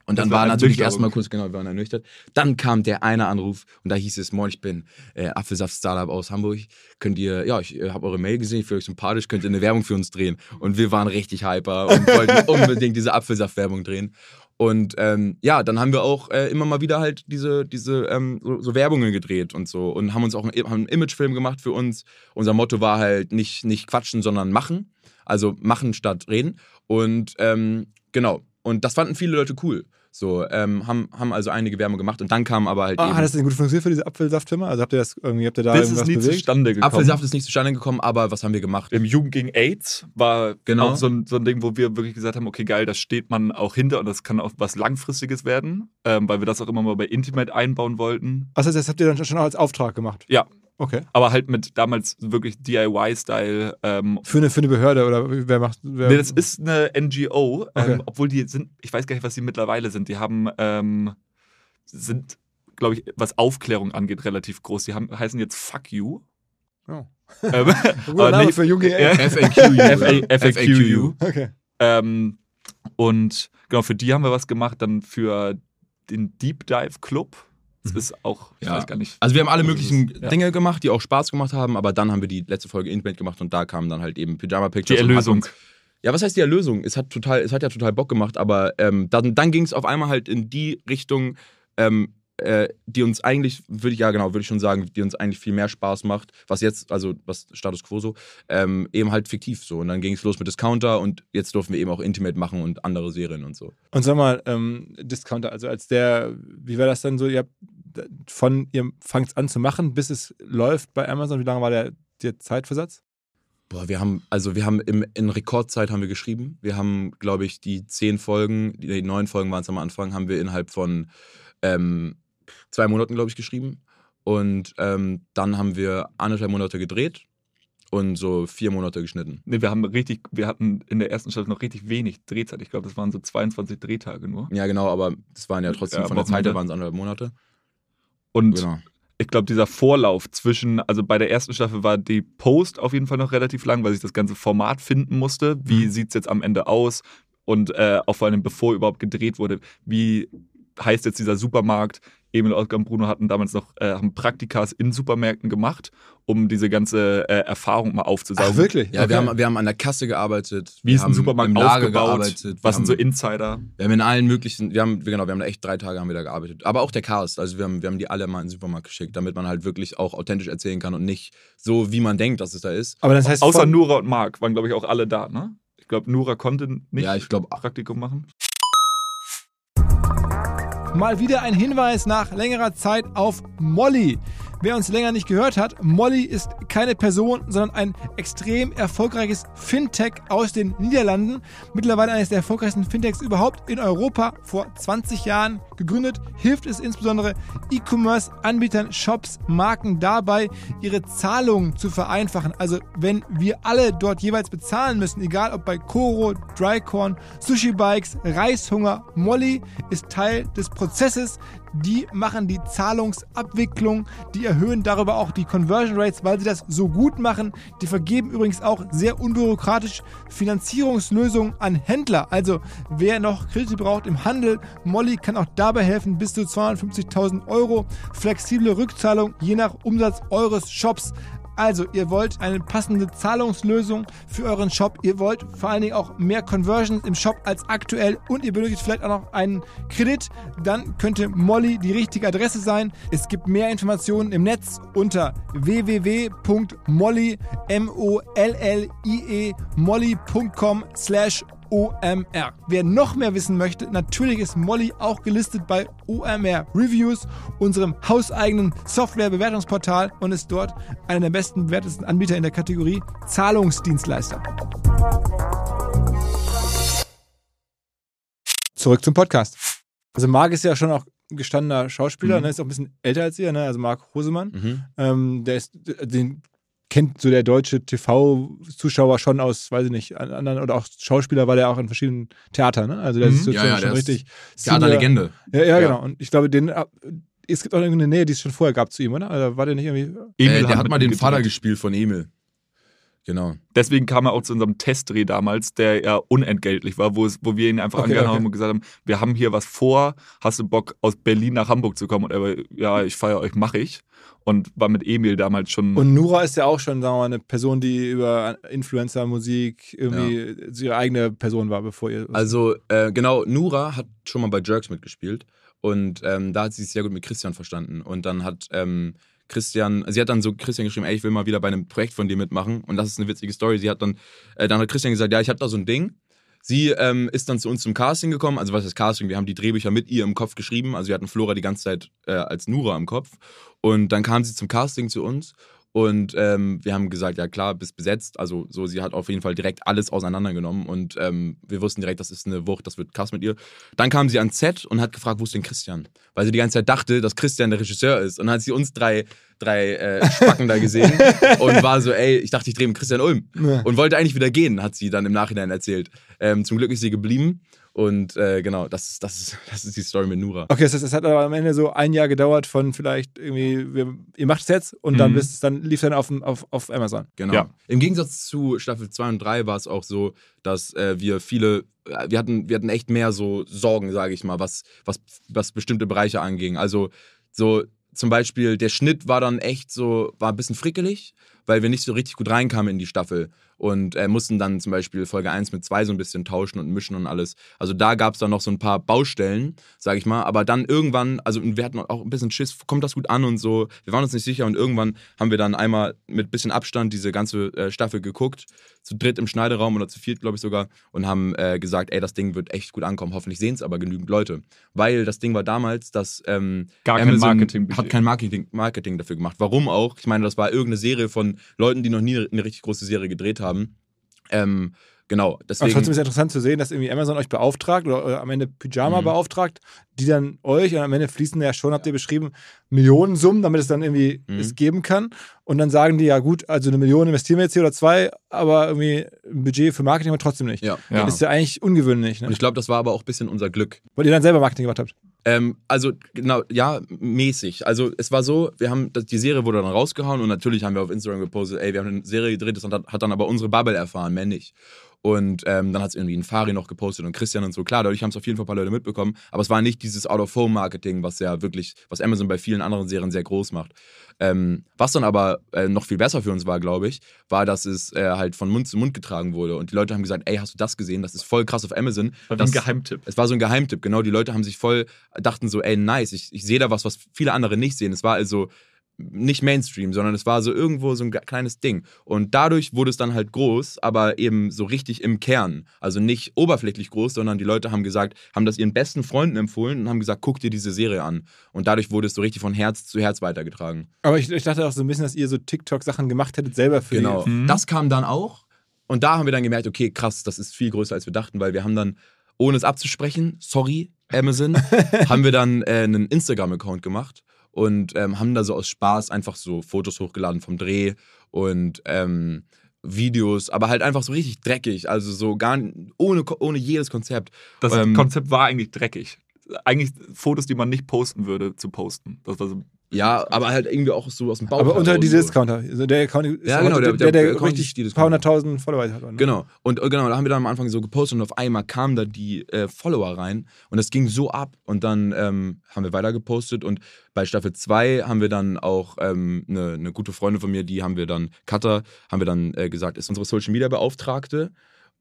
Und dann war war natürlich erstmal kurz, genau, wir waren ernüchtert. Dann kam der eine Anruf und da hieß es, moin, ich bin äh, Apfelsaft-Startup aus Hamburg. Könnt ihr, ja, ich äh, habe eure Mail gesehen, ich finde euch sympathisch, könnt ihr eine Werbung für uns drehen. Und wir waren richtig hyper und wollten unbedingt diese Apfelsaft-Werbung drehen. Und ähm, ja, dann haben wir auch äh, immer mal wieder halt diese, diese ähm, so, so Werbungen gedreht und so und haben uns auch einen, haben einen Imagefilm gemacht für uns. Unser Motto war halt nicht, nicht quatschen, sondern machen. Also machen statt reden. Und ähm, genau. Und das fanden viele Leute cool. So, ähm, haben, haben also einige Werbung gemacht und dann kam aber halt Ah, eben. hat das denn gut funktioniert für diese Apfelsaftfirma? Also habt ihr das irgendwie, habt ihr da Das ist irgendwas nie bewegt? zustande gekommen. Apfelsaft ist nicht zustande gekommen, aber was haben wir gemacht? Im Jugend gegen AIDS war Genau. auch so ein, so ein Ding, wo wir wirklich gesagt haben, okay, geil, da steht man auch hinter und das kann auch was Langfristiges werden, ähm, weil wir das auch immer mal bei Intimate einbauen wollten. Was heißt, das habt ihr dann schon als Auftrag gemacht? Ja, Okay. aber halt mit damals wirklich DIY-Style. Ähm, Für eine, für eine Behörde oder wer macht. Wer, nee, das ist eine NGO, Okay. ähm, obwohl die sind, ich weiß gar nicht, was die mittlerweile sind. Die haben, ähm, sind, glaube ich, was Aufklärung angeht, relativ groß. Die haben, heißen jetzt Fuck You. Oh. ähm, aber nee, für Junge. Ja. FAQ. FAQ. Okay. Ähm, und genau, für die haben wir was gemacht, dann für den Deep Dive Club. Das ist auch, ich Ja. weiß gar nicht. Also wir haben alle was möglichen es ist. Ja. Dinge gemacht, die auch Spaß gemacht haben, aber dann haben wir die letzte Folge Intimate gemacht und da kamen dann halt eben Pyjama Die Pictures. und hat Erlösung. uns- Ja, was heißt die Erlösung? Es hat total, es hat ja total Bock gemacht, aber ähm, dann, dann ging es auf einmal halt in die Richtung, ähm, äh, die uns eigentlich, würde ich ja genau, würde ich schon sagen, die uns eigentlich viel mehr Spaß macht, was jetzt, also was Status Quo so, ähm, eben halt fiktiv so. Und dann ging es los mit Discounter und jetzt durften wir eben auch Intimate machen und andere Serien und so. Und sag mal, ähm, Discounter, also als der, wie war das dann so? Ihr habt von, ihr fangt an zu machen, bis es läuft bei Amazon. Wie lange war der, der Zeitversatz? Boah, wir haben, also wir haben im, in Rekordzeit haben wir geschrieben. Wir haben, glaube ich, die zehn Folgen, die, die neun Folgen waren es am Anfang, haben wir innerhalb von ähm, zwei Monaten, glaube ich, geschrieben. Und ähm, dann haben wir anderthalb Monate gedreht und so vier Monate geschnitten. Nee, wir haben richtig, wir hatten in der ersten Staffel noch richtig wenig Drehzeit. Ich glaube, das waren so 22 Drehtage nur. Ja, genau, aber das waren ja trotzdem Ja, von der Zeit her waren es anderthalb Monate. Und Genau. ich glaube, dieser Vorlauf zwischen, also bei der ersten Staffel war die Post auf jeden Fall noch relativ lang, weil sich das ganze Format finden musste. Wie Mhm. sieht es jetzt am Ende aus? Und äh, auch vor allem, bevor überhaupt gedreht wurde, wie heißt jetzt dieser Supermarkt? Emil, Oskar und Bruno hatten damals noch äh, haben Praktikas in Supermärkten gemacht, um diese ganze äh, Erfahrung mal aufzusaugen. Ach, wirklich? Ja, wir, Okay. haben, wir haben an der Kasse gearbeitet. Wie wir ist ein haben Supermarkt im Lager aufgebaut? gearbeitet. wir Was sind so Insider? Wir haben in allen möglichen, wir haben, genau, wir haben da echt drei Tage haben wir da gearbeitet. Aber auch der Cast, also wir haben, wir haben die alle mal in den Supermarkt geschickt, damit man halt wirklich auch authentisch erzählen kann und nicht so, wie man denkt, dass es da ist. Aber das heißt, Außer Nura und Marc waren, glaube ich, auch alle da, ne? Ich glaube, Nura konnte nicht Ja, ich glaube, Praktikum machen. Mal wieder ein Hinweis nach längerer Zeit auf Molly. Wer uns länger nicht gehört hat, Molly ist keine Person, sondern ein extrem erfolgreiches Fintech aus den Niederlanden. Mittlerweile eines der erfolgreichsten Fintechs überhaupt in Europa. Vor 20 Jahren gegründet, hilft es insbesondere E-Commerce-Anbietern, Shops, Marken dabei, ihre Zahlungen zu vereinfachen. Also wenn wir alle dort jeweils bezahlen müssen, egal ob bei Koro, Drycorn, Sushi Bikes, Reishunger, Molly ist Teil des Prozesses. Die machen die Zahlungsabwicklung, die erhöhen darüber auch die Conversion Rates, weil sie das so gut machen. Die vergeben übrigens auch sehr unbürokratisch Finanzierungslösungen an Händler. Also wer noch Kredite braucht im Handel, Molly kann auch dabei helfen, bis zu 250.000 Euro. Flexible Rückzahlung je nach Umsatz eures Shops. Also, ihr wollt eine passende Zahlungslösung für euren Shop. Ihr wollt vor allen Dingen auch mehr Conversions im Shop als aktuell und ihr benötigt vielleicht auch noch einen Kredit. Dann könnte Molly die richtige Adresse sein. Es gibt mehr Informationen im Netz unter www.molly, M-O-L-L-I-E, molly.com slash OMR. Wer noch mehr wissen möchte, natürlich ist Molly auch gelistet bei OMR Reviews, unserem hauseigenen Software-Bewertungsportal und ist dort einer der besten bewertesten Anbieter in der Kategorie Zahlungsdienstleister. Zurück zum Podcast. Also Marc ist ja schon auch gestandener Schauspieler, Mhm. ne, ist auch ein bisschen älter als ihr, ne? also Marc Hosemann. Mhm. Ähm, der ist, den kennt so der deutsche TV-Zuschauer schon aus, weiß ich nicht, an- anderen oder auch Schauspieler, weil er auch in verschiedenen Theatern, ne? Also der Mhm. ist sozusagen Ja, ja, schon richtig. Theaterlegende. Ja, ja, Ja. genau. Und ich glaube, den, äh, es gibt auch irgendeine Nähe, die es schon vorher gab zu ihm, oder? Oder war der nicht irgendwie. Äh, hat der hat mal den Vater gespielt von Emil. Genau. Deswegen kam er auch zu unserem Testdreh damals, der ja unentgeltlich war, wo, es, wo wir ihn einfach Okay, angehauen okay. haben und gesagt haben, wir haben hier was vor, hast du Bock aus Berlin nach Hamburg zu kommen? Und er war, ja, ich feiere euch, mache ich. Und war mit Emil damals schon. Und Nura ist ja auch schon, sagen wir mal, eine Person, die über Influencer-Musik irgendwie so ihre eigene Person war, bevor ihr. Also, äh, genau, Nura hat schon mal bei Jerks mitgespielt. Und ähm, da hat sie sich sehr gut mit Christian verstanden. Und dann hat ähm, Christian, sie hat dann so Christian geschrieben, ey, ich will mal wieder bei einem Projekt von dir mitmachen. Und das ist eine witzige Story. Sie hat dann, äh, dann hat Christian gesagt, ja, ich habe da so ein Ding. Sie ähm, ist dann zu uns zum Casting gekommen. Also was ist Casting? Wir haben die Drehbücher mit ihr im Kopf geschrieben. Also wir hatten Flora die ganze Zeit äh, als Nura im Kopf. Und dann kam sie zum Casting zu uns. Und ähm, wir haben gesagt, ja klar, bist besetzt. Also so, sie hat auf jeden Fall direkt alles auseinandergenommen und ähm, wir wussten direkt, das ist eine Wucht, das wird krass mit ihr. Dann kam sie ans Set und hat gefragt, wo ist denn Christian? Weil sie die ganze Zeit dachte, dass Christian der Regisseur ist. Und dann hat sie uns drei, drei äh, Spacken da gesehen und war so, ey, ich dachte, ich drehe mit Christian Ulm. Ja. Und wollte eigentlich wieder gehen, hat sie dann im Nachhinein erzählt. Ähm, zum Glück ist sie geblieben. Und äh, genau, das, ist- das, ist, das ist die Story mit Nura. Okay, das heißt, es hat aber am Ende so ein Jahr gedauert von vielleicht irgendwie, wir, ihr macht es jetzt und dann, Mhm. bis, dann lief dann auf, auf, auf Amazon. Genau. Ja. Im Gegensatz zu Staffel 2 und 3 war es auch so, dass äh, wir viele, äh, wir hatten, wir hatten echt mehr so Sorgen, sage ich mal, was, was, was bestimmte Bereiche anging. Also so zum Beispiel der Schnitt war dann echt so, war ein bisschen frickelig, weil wir nicht so richtig gut reinkamen in die Staffel und äh, mussten dann zum Beispiel Folge 1 mit 2 so ein bisschen tauschen und mischen und alles. Also da gab es dann noch so ein paar Baustellen, sage ich mal, aber dann irgendwann, also wir hatten auch ein bisschen Schiss, kommt das gut an und so, wir waren uns nicht sicher und irgendwann haben wir dann einmal mit bisschen Abstand diese ganze äh, Staffel geguckt, zu dritt im Schneideraum oder zu viert, glaube ich sogar, und haben äh, gesagt, ey, das Ding wird echt gut ankommen, hoffentlich sehen es aber genügend Leute. Weil das Ding war damals, dass ähm, Gar kein Amazon Marketingbudget. hat kein Marketing, Marketing dafür gemacht. Warum auch? Ich meine, das war irgendeine Serie von Leuten, die noch nie eine richtig große Serie gedreht haben. Ähm, genau, Aber deswegen. trotzdem ist es interessant zu sehen, dass irgendwie Amazon euch beauftragt oder, oder am Ende Pyjama Mhm. beauftragt, die dann euch und am Ende fließen ja schon, habt ihr beschrieben, Millionensummen, damit es dann irgendwie Mhm. es geben kann. Und dann sagen die, ja gut, also eine Million investieren wir jetzt hier oder zwei, aber irgendwie ein Budget für Marketing haben wir trotzdem nicht. ja. Ja. Ist ja eigentlich ungewöhnlich, ne? Und ich glaube, das war aber auch ein bisschen unser Glück. Weil ihr dann selber Marketing gemacht habt. Ähm, also, genau, ja, mäßig. Also, es war so, wir haben, die Serie wurde dann rausgehauen und natürlich haben wir auf Instagram gepostet, ey, wir haben eine Serie gedreht, das hat, hat dann aber unsere Bubble erfahren, mehr nicht. Und ähm, dann hat es irgendwie ein Fari noch gepostet und Christian und so. Klar, dadurch haben es auf jeden Fall ein paar Leute mitbekommen, aber es war nicht dieses Out-of-Home-Marketing, was ja wirklich, was Amazon bei vielen anderen Serien sehr groß macht. Ähm, was dann aber äh, noch viel besser für uns war, glaube ich, war, dass es äh, halt von Mund zu Mund getragen wurde. Und die Leute haben gesagt, ey, hast du das gesehen? Das ist voll krass auf Amazon. war das, ein Geheimtipp. es war so ein Geheimtipp, genau. Die Leute haben sich voll, dachten so, ey, nice, ich, ich sehe da was, was viele andere nicht sehen. Es war also nicht Mainstream, sondern es war so irgendwo so ein kleines Ding. Und dadurch wurde es dann halt groß, aber eben so richtig im Kern. Also nicht oberflächlich groß, sondern die Leute haben gesagt, haben das ihren besten Freunden empfohlen und haben gesagt, guck dir diese Serie an. Und dadurch wurde es so richtig von Herz zu Herz weitergetragen. Aber ich, ich dachte auch so ein bisschen, dass ihr so TikTok-Sachen gemacht hättet, selber für Genau. die. Mhm. Das kam dann auch. Und da haben wir dann gemerkt, okay, krass, das ist viel größer, als wir dachten, weil wir haben dann, ohne es abzusprechen, sorry, Amazon, haben wir dann äh, einen Instagram-Account gemacht und ähm, haben da so aus Spaß einfach so Fotos hochgeladen vom Dreh und ähm, Videos, aber halt einfach so richtig dreckig, also so gar n- ohne, ohne jedes Konzept. Das Ähm, Konzept war eigentlich dreckig. Eigentlich Fotos, die man nicht posten würde, zu posten. Das war so. Ja, aber halt irgendwie auch so aus dem Bauch. Aber unter so. Discounter. Also der Account ist Ja, genau, der, der- der, der richtig die paar hunderttausend Follower hat. ne? Genau. Und äh, genau, da haben wir dann am Anfang so gepostet und auf einmal kamen da die äh, Follower rein und das ging so ab. Und dann ähm, haben wir weiter gepostet und bei Staffel 2 haben wir dann auch ähm, eine, eine gute Freundin von mir, die haben wir dann, Katha, haben wir dann äh, gesagt, ist unsere Social Media Beauftragte.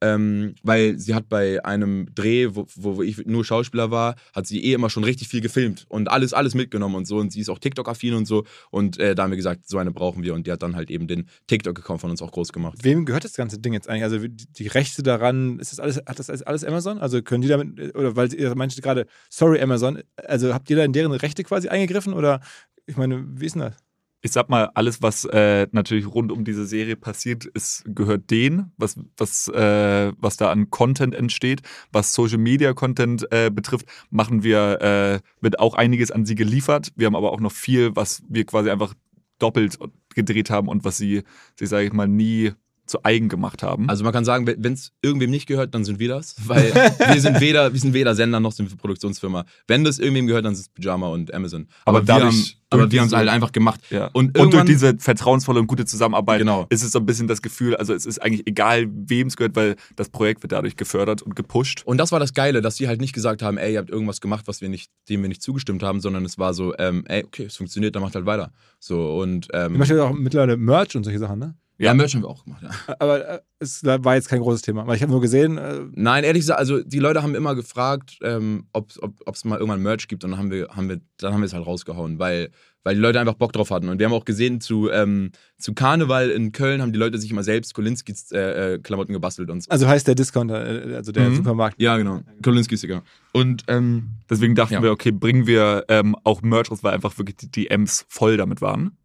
Ähm, weil sie hat bei einem Dreh, wo, wo ich nur Schauspieler war, hat sie eh immer schon richtig viel gefilmt und alles, alles mitgenommen und so. Und sie ist auch TikTok-affin und so. Und äh, da haben wir gesagt, so eine brauchen wir. Und die hat dann halt eben den TikTok-Account von uns auch groß gemacht. Wem gehört das ganze Ding jetzt eigentlich? Also die, Rechte daran, ist das alles, hat das alles, Amazon? Also können die damit, oder weil ihr meinte gerade, sorry Amazon, also habt ihr da in deren Rechte quasi eingegriffen oder ich meine, wie ist denn das? Ich sag mal, alles, was äh, natürlich rund um diese Serie passiert, ist, gehört denen, was, was, äh, was da an Content entsteht. Was Social Media Content äh, betrifft, machen wir, äh, wird auch einiges an sie geliefert. Wir haben aber auch noch viel, was wir quasi einfach doppelt gedreht haben und was sie, sie sage ich mal, nie zu eigen gemacht haben. Also man kann sagen, wenn es irgendwem nicht gehört, dann sind wir das, weil wir sind weder, wir sind weder Sender noch sind wir Produktionsfirma. Wenn das irgendwem gehört, dann ist es Pyjama und Amazon. Aber wir dadurch- haben, aber wir haben es diese- halt einfach gemacht. Ja. Und Und, durch diese vertrauensvolle und gute Zusammenarbeit Genau. ist es so ein bisschen das Gefühl, also es ist eigentlich egal, wem es gehört, weil das Projekt wird dadurch gefördert und gepusht. Und das war das Geile, dass die halt nicht gesagt haben, ey, ihr habt irgendwas gemacht, was wir nicht, dem wir nicht zugestimmt haben, sondern es war so, ähm, ey, okay, es funktioniert, dann macht halt weiter. So und ähm, Ihr macht ja auch mittlerweile Merch und solche Sachen, ne? Ja, Merch haben wir auch gemacht. Ja. Aber äh, es war jetzt kein großes Thema. Weil ich habe nur gesehen, äh, Nein, ehrlich gesagt, also die Leute haben immer gefragt, ähm, ob es mal irgendwann Merch gibt und dann haben wir, haben wir, dann haben wir es halt rausgehauen, weil, weil die Leute einfach Bock drauf hatten. Und wir haben auch gesehen, zu, ähm, zu Karneval in Köln haben die Leute sich immer selbst Kolinskis äh, äh, Klamotten gebastelt und so. also heißt der Discounter, äh, also der Mhm. Supermarkt. Ja, genau. Kolinskis, genau. Und ähm, Deswegen dachten Ja. wir, okay, bringen wir ähm, auch Merch raus, weil einfach wirklich die DMs voll damit waren.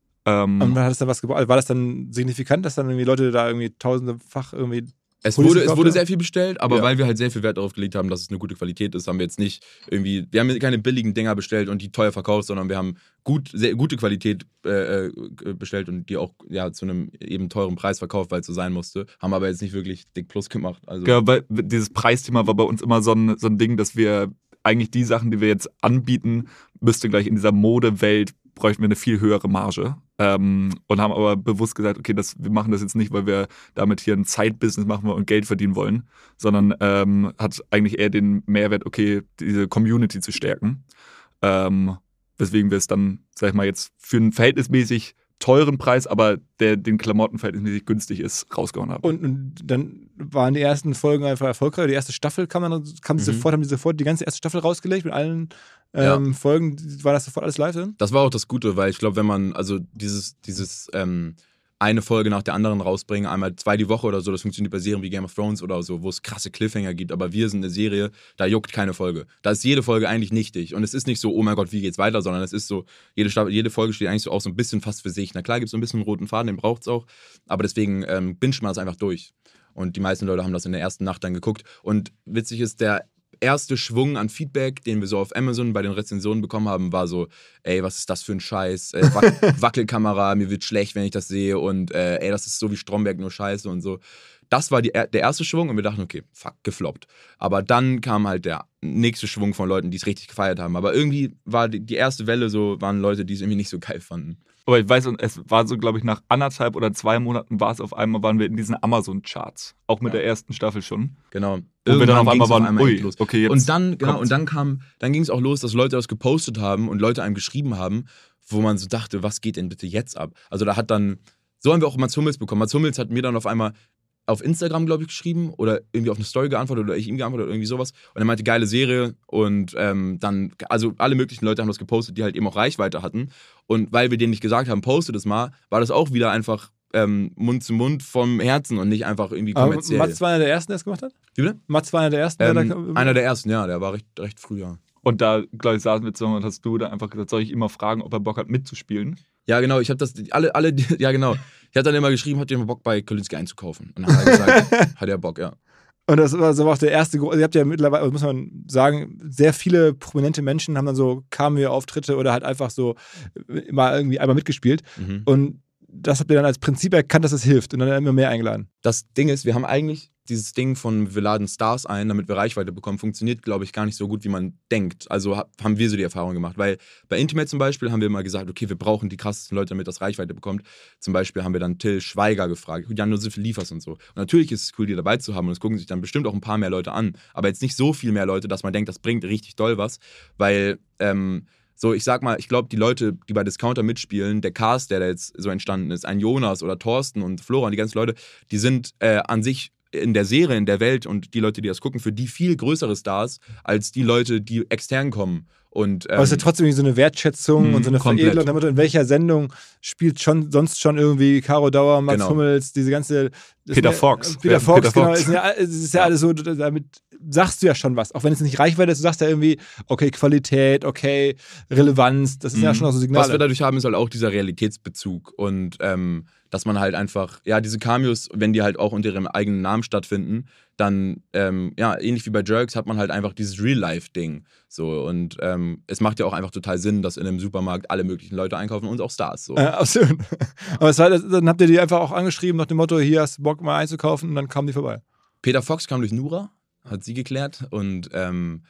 Ähm, Und wann hat es dann was gebraucht? War das dann signifikant, dass dann irgendwie Leute da irgendwie tausendefach irgendwie. Es wurde, es wurde sehr viel bestellt, aber Ja. weil wir halt sehr viel Wert darauf gelegt haben, dass es eine gute Qualität ist, haben wir jetzt nicht irgendwie, wir haben keine billigen Dinger bestellt und die teuer verkauft, sondern wir haben gut, sehr gute Qualität äh, äh, bestellt und die auch ja, zu einem eben teuren Preis verkauft, weil es so sein musste. Haben aber jetzt nicht wirklich dick plus gemacht. Also, Genau, weil dieses Preisthema war bei uns immer so ein, so ein Ding, dass wir eigentlich die Sachen, die wir jetzt anbieten, müsste gleich in dieser Modewelt bräuchten wir eine viel höhere Marge. Ähm, und haben aber bewusst gesagt, okay, das, wir machen das jetzt nicht, weil wir damit hier ein Zeitbusiness machen wollen und Geld verdienen wollen, sondern ähm, hat eigentlich eher den Mehrwert, okay, diese Community zu stärken. Ähm, weswegen wir es dann, sag ich mal, jetzt für einen verhältnismäßig teuren Preis, aber der den Klamotten verhältnismäßig günstig ist, rausgehauen haben. Und, und dann waren die ersten Folgen einfach erfolgreich. Die erste Staffel kam dann, kam Mhm. sofort, haben die sofort die ganze erste Staffel rausgelegt mit allen Ja. ähm, Folgen. War das sofort alles live drin? Das war auch das Gute, weil ich glaube, wenn man, also dieses, dieses ähm, eine Folge nach der anderen rausbringen, einmal zwei die Woche oder so, das funktioniert bei Serien wie Game of Thrones oder so, wo es krasse Cliffhanger gibt, aber wir sind eine Serie, da juckt keine Folge. Da ist jede Folge eigentlich nichtig. Und es ist nicht so, oh mein Gott, wie geht's weiter, sondern es ist so, jede, Staffel, jede Folge steht eigentlich so auch so ein bisschen fast für sich. Na klar gibt es so ein bisschen einen roten Faden, den braucht es auch, aber deswegen ähm, binscht man es einfach durch. Und die meisten Leute haben das in der ersten Nacht dann geguckt. Und witzig ist, der erste Schwung an Feedback, den wir so auf Amazon bei den Rezensionen bekommen haben, war so, ey, was ist das für ein Scheiß? Äh, Wac Wackelkamera, mir wird schlecht, wenn ich das sehe und äh, ey, das ist so wie Stromberg, nur Scheiße und so. Das war die, der erste Schwung und wir dachten, okay, fuck, gefloppt. Aber dann kam halt der nächste Schwung von Leuten, die es richtig gefeiert haben. Aber irgendwie war die, die erste Welle so, waren Leute, die es irgendwie nicht so geil fanden. Aber ich weiß, es war so, glaube ich, nach anderthalb oder zwei Monaten war es auf einmal, waren wir in diesen Amazon-Charts. Auch mit Ja. der ersten Staffel schon. Genau. Wo wir dann auf ging's einmal waren, ui, echt los. okay, jetzt und dann, genau, kommt's. und dann kam, dann ging es auch los, dass Leute das gepostet haben und Leute einem geschrieben haben, wo man so dachte, was geht denn bitte jetzt ab? Also da hat dann, so haben wir auch Mats Hummels bekommen. Mats Hummels hat mir dann auf einmal auf Instagram, glaube ich, geschrieben oder irgendwie auf eine Story geantwortet oder ich ihm geantwortet oder irgendwie sowas. Und er meinte, geile Serie. Und ähm, dann, also alle möglichen Leute haben das gepostet, die halt eben auch Reichweite hatten. Und weil wir denen nicht gesagt haben, postet es mal, war das auch wieder einfach ähm, Mund zu Mund vom Herzen und nicht einfach irgendwie Aber kommerziell. Mats war einer der ersten, der es gemacht hat? Wie bitte? Mats war einer der ersten, der da Ähm, einer der ersten, ja, der war recht, recht früh, ja. Und da, glaube ich, saßen wir zusammen und hast du da einfach gesagt, soll ich immer fragen, ob er Bock hat mitzuspielen? Ja, genau, ich habe das, alle, alle, ja genau. Ich habe dann immer geschrieben, hat jemand Bock bei Kolinski einzukaufen? Und dann hat er gesagt, hat er Bock, ja. Und das war, so auch der erste, gro- ihr habt ja mittlerweile, also muss man sagen, sehr viele prominente Menschen haben dann so Cameo-Auftritte oder halt einfach so äh, mal irgendwie einmal mitgespielt. Mhm. Und das habt ihr dann als Prinzip erkannt, dass es hilft und dann immer mehr eingeladen. Das Ding ist, wir haben eigentlich dieses Ding von wir laden Stars ein, damit wir Reichweite bekommen, funktioniert, glaube ich, gar nicht so gut, wie man denkt. Also ha- haben wir so die Erfahrung gemacht. Weil bei Intimate zum Beispiel haben wir mal gesagt, okay, wir brauchen die krassesten Leute, damit das Reichweite bekommt. Zum Beispiel haben wir dann Till Schweiger gefragt, Jan Josef Liefers und so. Und natürlich ist es cool, die dabei zu haben und es gucken sich dann bestimmt auch ein paar mehr Leute an. Aber jetzt nicht so viel mehr Leute, dass man denkt, das bringt richtig doll was. Weil, ähm, so, ich sag mal, ich glaube, die Leute, die bei Discounter mitspielen, der Cast, der da jetzt so entstanden ist, ein Jonas oder Thorsten und Florian, die ganzen Leute, die sind äh, an sich in der Serie, in der Welt und die Leute, die das gucken, für die viel größere Stars als die Leute, die extern kommen. Und, ähm, Aber es ist ja trotzdem irgendwie so eine Wertschätzung Mhm, und so eine komplett. Veredelung. Damit, in welcher Sendung spielt schon sonst schon irgendwie Caro Dauer, Max Genau. Hummels, diese ganze. Peter ist ja- Fox. Peter Fox, Peter genau. Fox. Es ist ja, es ist ja alles so, damit sagst du ja schon was. Auch wenn es nicht Reichweite ist, du sagst ja irgendwie, okay, Qualität, okay, Relevanz, das ja Mhm. schon auch so Was wir dadurch haben, ist halt auch dieser Realitätsbezug und ähm, dass man halt einfach, ja, diese Cameos, wenn die halt auch unter ihrem eigenen Namen stattfinden, dann, ähm, ja, ähnlich wie bei Jerks hat man halt einfach dieses Real-Life-Ding. So und ähm, es macht ja auch einfach total Sinn, dass in einem Supermarkt alle möglichen Leute einkaufen und auch Stars. So. Äh, absolut. Aber es war, dann habt ihr die einfach auch angeschrieben nach dem Motto, hier hast du Bock mal einzukaufen und dann kamen die vorbei. Peter Fox kam durch Nura, hat sie geklärt und ähm,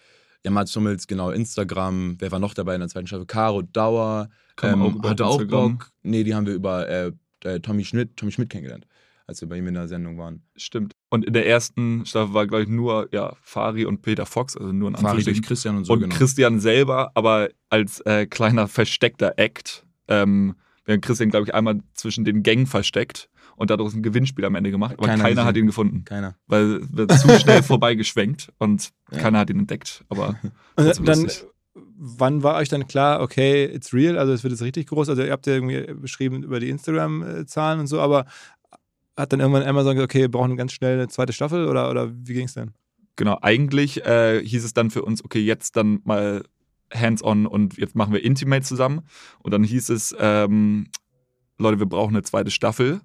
ja, Mats Hummels, genau, Instagram, wer war noch dabei in der zweiten Staffel? Caro Dauer, ähm, auch hatte auch. Bock. Nee, die haben wir über äh, äh, Tommy Schmidt, Tommy Schmidt kennengelernt, als wir bei ihm in der Sendung waren. Stimmt. Und in der ersten Staffel war, glaube ich, nur ja, Fari und Peter Fox, also nur ein Fari durch. Christian und so, Und genau. Christian selber, aber als äh, kleiner versteckter Act. Ähm, wir haben Christian, glaube ich, einmal zwischen den Gängen versteckt und daraus ein Gewinnspiel am Ende gemacht. Aber Keiner keiner, hat ihn gefunden. Keiner. Weil wird zu schnell vorbeigeschwenkt und Ja. keiner hat ihn entdeckt. Aber Und dann, lustig. wann war euch dann klar, okay, it's real, also es wird jetzt richtig groß? Also ihr habt ja irgendwie beschrieben über die Instagram-Zahlen und so, aber hat dann irgendwann Amazon gesagt, okay, wir brauchen ganz schnell eine zweite Staffel oder, oder wie ging es denn? genau, eigentlich äh, hieß es dann für uns, okay, jetzt dann mal hands-on und jetzt machen wir Intimate zusammen. Und dann hieß es, ähm, Leute, wir brauchen eine zweite Staffel.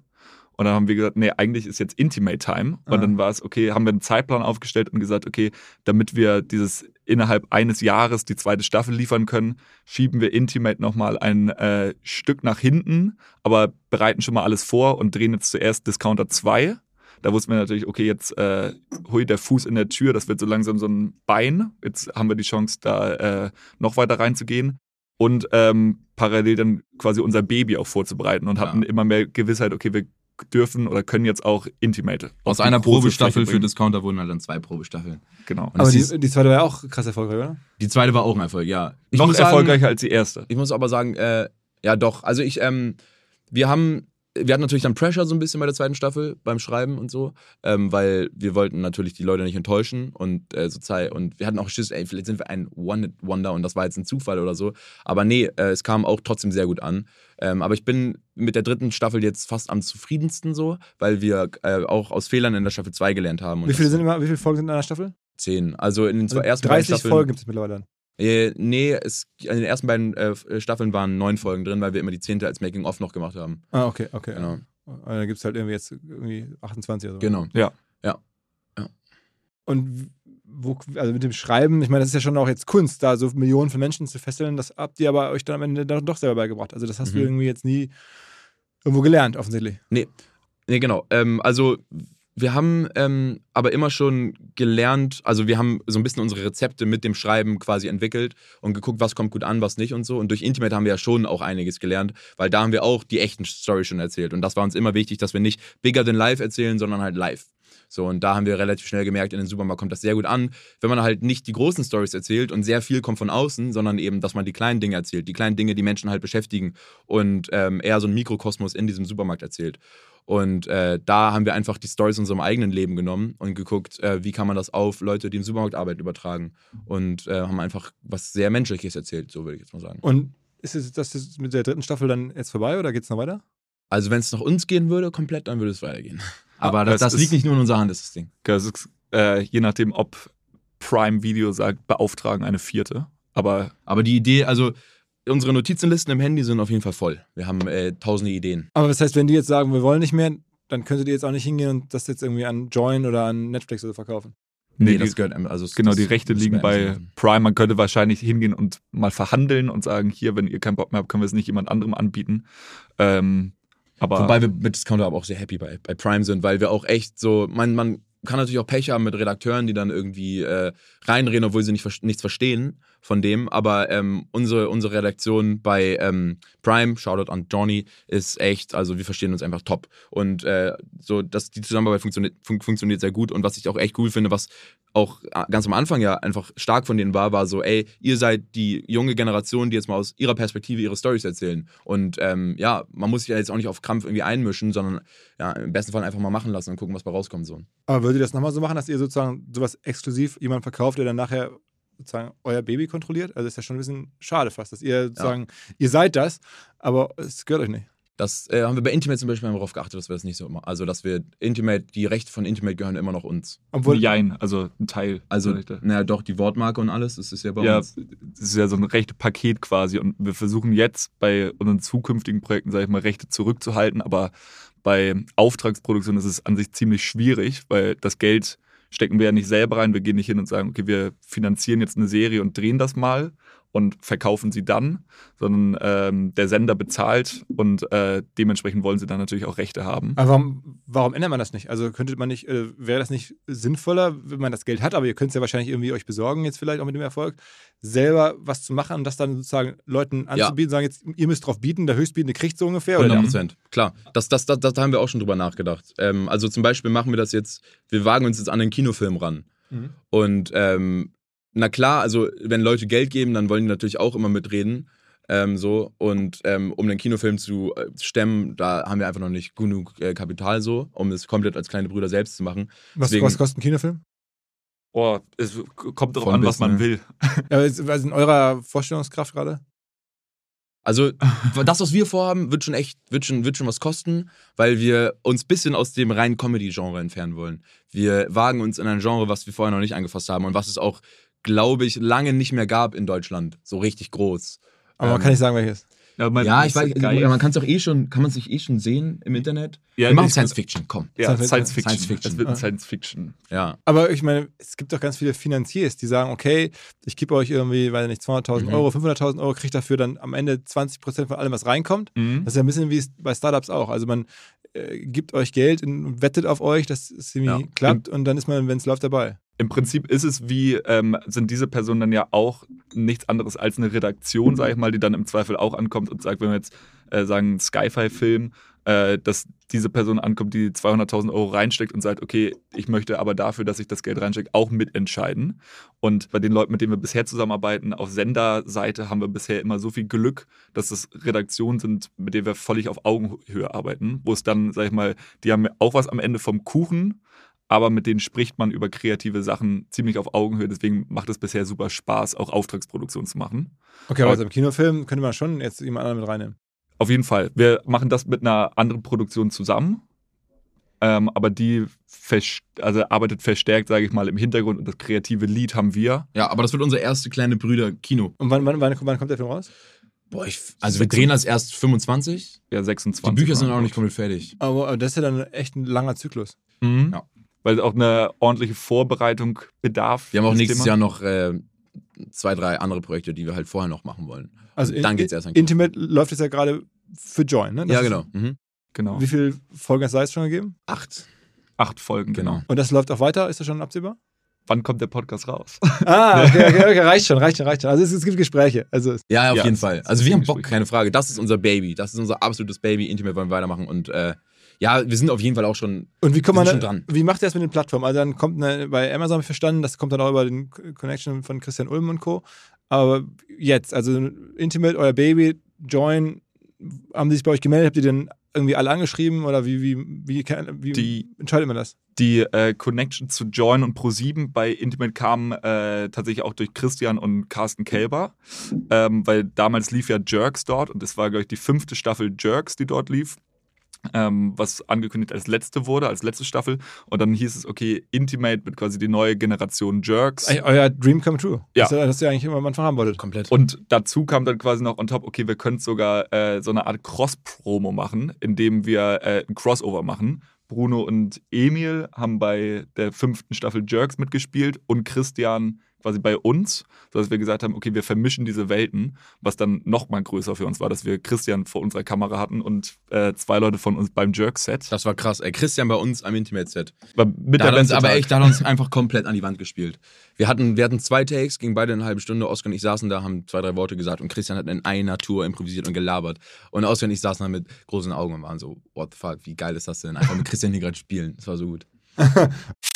Und dann haben wir gesagt, nee, eigentlich ist jetzt Intimate Time. Und Ah. dann war es, okay, haben wir einen Zeitplan aufgestellt und gesagt, okay, damit wir dieses innerhalb eines Jahres die zweite Staffel liefern können, schieben wir Intimate nochmal ein äh, Stück nach hinten, aber bereiten schon mal alles vor und drehen jetzt zuerst Discounter 2. Da wussten wir natürlich, okay, jetzt äh, hui der Fuß in der Tür, das wird so langsam so ein Bein. Jetzt haben wir die Chance, da äh, noch weiter reinzugehen. Und ähm, parallel dann quasi unser Baby auch vorzubereiten und hatten Ja. immer mehr Gewissheit, okay, wir dürfen oder können jetzt auch Intimate. Aus einer Probestaffel für. Discounter wurden halt dann zwei Probestaffeln. Genau. Und Aber die, ist- die zweite war ja auch krass erfolgreich, oder? Die zweite war auch ein Erfolg, ja. Ich Noch muss sagen- erfolgreicher als die erste. Ich muss aber sagen, äh, ja doch. Also ich, ähm, wir haben, wir hatten natürlich dann Pressure so ein bisschen bei der zweiten Staffel beim Schreiben und so, ähm, weil wir wollten natürlich die Leute nicht enttäuschen und äh, so Zeit und wir hatten auch Schiss, ey, vielleicht sind wir ein One-Hit-Wonder und das war jetzt ein Zufall oder so. Aber nee, äh, es kam auch trotzdem sehr gut an. Ähm, aber ich bin mit der dritten Staffel jetzt fast am zufriedensten so, weil wir äh, auch aus Fehlern in der Staffel 2 gelernt haben. Wie viele sind immer, wie viele Folgen sind in einer Staffel? Zehn. Also in den zwei Also ersten beiden 30 Staffeln. Folgen gibt es mittlerweile dann. Äh, nee, es, in den ersten beiden äh, Staffeln waren neun Folgen drin, weil wir immer die zehnte als Making-of noch gemacht haben. Ah, okay, okay. Genau. Und dann gibt es halt irgendwie jetzt irgendwie 28 oder so. Genau. Und wo, also mit dem Schreiben, ich meine, das ist ja schon auch jetzt Kunst, da so Millionen von Menschen zu fesseln, das habt ihr aber euch dann am Ende dann doch selber beigebracht. Also das hast du Mhm. irgendwie jetzt nie irgendwo gelernt, offensichtlich. Nee, genau. Ähm, also wir haben ähm, aber immer schon gelernt, also wir haben so ein bisschen unsere Rezepte mit dem Schreiben quasi entwickelt und geguckt, was kommt gut an, was nicht und so. Und durch Intimate haben wir ja schon auch einiges gelernt, weil da haben wir auch die echten Storys schon erzählt. Und das war uns immer wichtig, dass wir nicht bigger than live erzählen, sondern halt live. So, und da haben wir relativ schnell gemerkt, in den Supermarkt kommt das sehr gut an, wenn man halt nicht die großen Stories erzählt und sehr viel kommt von außen, sondern eben, dass man die kleinen Dinge erzählt, die kleinen Dinge, die Menschen halt beschäftigen und ähm, eher so einen Mikrokosmos in diesem Supermarkt erzählt. Und äh, da haben wir einfach die Stories aus unserem eigenen Leben genommen und geguckt, äh, wie kann man das auf Leute, die im Supermarkt arbeiten, übertragen. Und äh, haben einfach was sehr Menschliches erzählt, so würde ich jetzt mal sagen. Und ist es, das ist mit der dritten Staffel dann jetzt vorbei oder geht es noch weiter? Also wenn es nach uns gehen würde, komplett, dann würde es weitergehen. Aber das das, das liegt nicht nur in unserer Hand, ist das Ding. Das ist, äh, je nachdem, ob Prime Video sagt, beauftragen eine vierte. Aber Aber die Idee, also unsere Notizenlisten im Handy sind auf jeden Fall voll. Wir haben äh, tausende Ideen. Aber das heißt, wenn die jetzt sagen, wir wollen nicht mehr, dann könntet ihr jetzt auch nicht hingehen und das jetzt irgendwie an Join oder an Netflix oder so verkaufen. Nee, Nee, das gehört einem. Also genau, das die Rechte liegen bei. Prime. Man könnte wahrscheinlich hingehen und mal verhandeln und sagen, hier, wenn ihr keinen Bock mehr habt, können wir es nicht jemand anderem anbieten. Ähm, aber Wobei wir mit Discounter aber auch sehr happy bei, bei Prime sind, weil wir auch echt so, man, man kann natürlich auch Pech haben mit Redakteuren, die dann irgendwie äh, reinreden, obwohl sie nicht, nichts verstehen von dem. Aber ähm, unsere, unsere Redaktion bei ähm, Prime, Shoutout an Johnny, ist echt, also wir verstehen uns einfach top. Und äh, so, dass die Zusammenarbeit funktioniert, fun funktioniert sehr gut. Und was ich auch echt cool finde, was auch äh, ganz am Anfang ja einfach stark von denen war, war so, ey, ihr seid die junge Generation, die jetzt mal aus ihrer Perspektive ihre Stories erzählen. Und ähm, ja, man muss sich ja jetzt auch nicht auf Krampf irgendwie einmischen, sondern ja, im besten Fall einfach mal machen lassen und gucken, was bei rauskommt. So. Aber würdet ihr das nochmal so machen, dass ihr sozusagen sowas exklusiv jemand verkauft, der dann nachher sozusagen euer Baby kontrolliert? Also ist ja schon ein bisschen schade fast, dass ihr sozusagen, ihr seid das, aber es gehört euch nicht. Das äh, haben wir bei Intimate zum Beispiel darauf geachtet, dass wir das nicht so machen. Also, dass wir Intimate, die Rechte von Intimate gehören immer noch uns. Obwohl, Jein, also ein Teil. Also, der Rechte. naja, doch, die Wortmarke und alles, das ist ja bei ja, uns. das ist ja so ein rechte Paket quasi und wir versuchen jetzt bei unseren zukünftigen Projekten, sage ich mal, Rechte zurückzuhalten, aber bei Auftragsproduktion ist es an sich ziemlich schwierig, weil das Geld stecken wir ja nicht selber rein. Wir gehen nicht hin und sagen, okay, wir finanzieren jetzt eine Serie und drehen das mal und verkaufen sie dann, sondern ähm, der Sender bezahlt und äh, dementsprechend wollen sie dann natürlich auch Rechte haben. aber warum, warum ändert man das nicht? Also könnte man nicht, äh, wäre das nicht sinnvoller, wenn man das Geld hat, aber ihr könnt es ja wahrscheinlich irgendwie euch besorgen, jetzt vielleicht auch mit dem Erfolg, selber was zu machen und das dann sozusagen Leuten anzubieten, sagen jetzt, ihr müsst drauf bieten, der Höchstbietende kriegt so ungefähr. Oder 100 Prozent, klar. Das, das, das, das haben wir auch schon drüber nachgedacht. Ähm, also zum Beispiel machen wir das jetzt, wir wagen uns jetzt an den Kinofilm ran. Mhm. Und ähm, na klar, also wenn Leute Geld geben, dann wollen die natürlich auch immer mitreden. Ähm, so und ähm, um den Kinofilm zu äh, stemmen, da haben wir einfach noch nicht genug äh, Kapital so, um es komplett als kleine Brüder selbst zu machen. was, Deswegen- was kostet ein Kinofilm? Oh, es kommt darauf an, was man ne? will. Ja, was ist in eurer Vorstellungskraft gerade? Also das, was wir vorhaben, wird schon echt, wird schon, wird schon was kosten, weil wir uns ein bisschen aus dem reinen Comedy-Genre entfernen wollen. Wir wagen uns in ein Genre, was wir vorher noch nicht angefasst haben und was es auch, glaube ich, lange nicht mehr gab in Deutschland. So richtig groß. Aber man Ähm, kann nicht sagen, welches. Ja, Ja, ich weiß, ist geil. man kann es doch eh schon, kann man es nicht eh schon sehen im Internet? Ja, wir machen Science Fiction, komm. Ja, Science- Fiction. Science Fiction. Es wird Ah. ein Science Fiction. Ja. Aber ich meine, es gibt doch ganz viele Finanziers, die sagen, okay, ich gebe euch irgendwie, weiß ich nicht, 200.000 Mhm. Euro, 500.000 Euro, kriegt dafür dann am Ende 20% von allem, was reinkommt. Mhm. Das ist ja ein bisschen wie bei Startups auch. Also man äh, gibt euch Geld und wettet auf euch, dass es irgendwie Ja. klappt und dann ist man, wenn es läuft, dabei. Im Prinzip ist es wie, ähm, sind diese Personen dann ja auch nichts anderes als eine Redaktion, sage ich mal, die dann im Zweifel auch ankommt und sagt, wenn wir jetzt äh, sagen, Sci-Fi-Film, äh, dass diese Person ankommt, die 200.000 Euro reinsteckt und sagt, okay, ich möchte aber dafür, dass ich das Geld reinstecke, auch mitentscheiden. Und bei den Leuten, mit denen wir bisher zusammenarbeiten, auf Senderseite haben wir bisher immer so viel Glück, dass es Redaktionen sind, mit denen wir völlig auf Augenhöhe arbeiten, wo es dann, sag ich mal, die haben auch was am Ende vom Kuchen, aber mit denen spricht man über kreative Sachen ziemlich auf Augenhöhe. Deswegen macht es bisher super Spaß, auch Auftragsproduktion zu machen. Okay, aber also im Kinofilm könnte man schon jetzt jemand anderen mit reinnehmen. Auf jeden Fall. Wir machen das mit einer anderen Produktion zusammen. Ähm, aber die vers- also arbeitet verstärkt, sage ich mal, im Hintergrund und das kreative Lied haben wir. Ja, aber das wird unser erste kleine Brüder-Kino. Und wann, wann, wann, wann kommt der Film raus? Boah, ich, also wir drehen das erst 25. Ja, Die 26. Bücher sind auch nicht komplett fertig. Aber, aber das ist ja dann echt ein langer Zyklus. Mhm. Ja. Weil auch eine ordentliche Vorbereitung bedarf. Wir haben auch nächstes Thema. Jahr noch äh, zwei, drei andere Projekte, die wir halt vorher noch machen wollen. Also Und dann in, geht's erst an Kino. Intimate läuft jetzt ja gerade für Join, ne? Das Ja, genau. Mhm. Genau. Wie viele Folgen hat es schon gegeben? Acht. Acht Folgen, genau. Genau. Und das läuft auch weiter? Ist das schon absehbar? Wann kommt der Podcast raus? Ah, okay, okay, okay, reicht schon, reicht schon, reicht schon. Also es, es gibt Gespräche. Also es- Ja, auf Ja, jeden es- Fall. es Also wir haben Bock, keine Frage. Das ist unser Baby. Das ist unser absolutes Baby. Intimate wollen wir weitermachen. Und äh, ja, wir sind auf jeden Fall auch schon. und wie kommt man schon dran. Wie macht ihr das mit den Plattformen? Also dann kommt eine, bei Amazon habe ich verstanden, das kommt dann auch über den Connection von Christian Ulm und Co. Aber jetzt, also Intimate, euer Baby, Join, haben die sich bei euch gemeldet? Habt ihr den irgendwie alle angeschrieben oder wie, wie, wie, wie Die- entscheidet man das? Die äh, Connection zu Join und Pro7 bei Intimate kam äh, tatsächlich auch durch Christian und Carsten Kelber, ähm, weil damals lief ja Jerks dort und es war, glaube ich, die fünfte Staffel Jerks, die dort lief. Ähm, was angekündigt als letzte wurde, als letzte Staffel. Und dann hieß es, okay, Intimate wird quasi die neue Generation Jerks. Euer Dream come true. Ja. Das, das ihr eigentlich immer am Anfang haben wolltet. Komplett. Und dazu kam dann quasi noch on top, okay, wir können sogar äh, so eine Art Cross-Promo machen, indem wir äh, ein Crossover machen. Bruno und Emil haben bei der fünften Staffel Jerks mitgespielt und Christian quasi bei uns, sodass wir gesagt haben, okay, wir vermischen diese Welten, was dann noch mal größer für uns war, dass wir Christian vor unserer Kamera hatten und äh, zwei Leute von uns beim Jerk-Set. das war krass. Ey, Christian bei uns am Intimate-Set. Mit Da er uns, aber echt, da hat uns einfach komplett an die Wand gespielt. Wir hatten, wir hatten zwei Takes, ging beide eine halbe Stunde. Oskar und ich saßen da, haben zwei, drei Worte gesagt und Christian hat in einer Tour improvisiert und gelabert. Und Oskar und ich saßen da mit großen Augen und waren so, what the fuck, wie geil ist das denn? Einfach mit Christian hier gerade spielen. Das war so gut.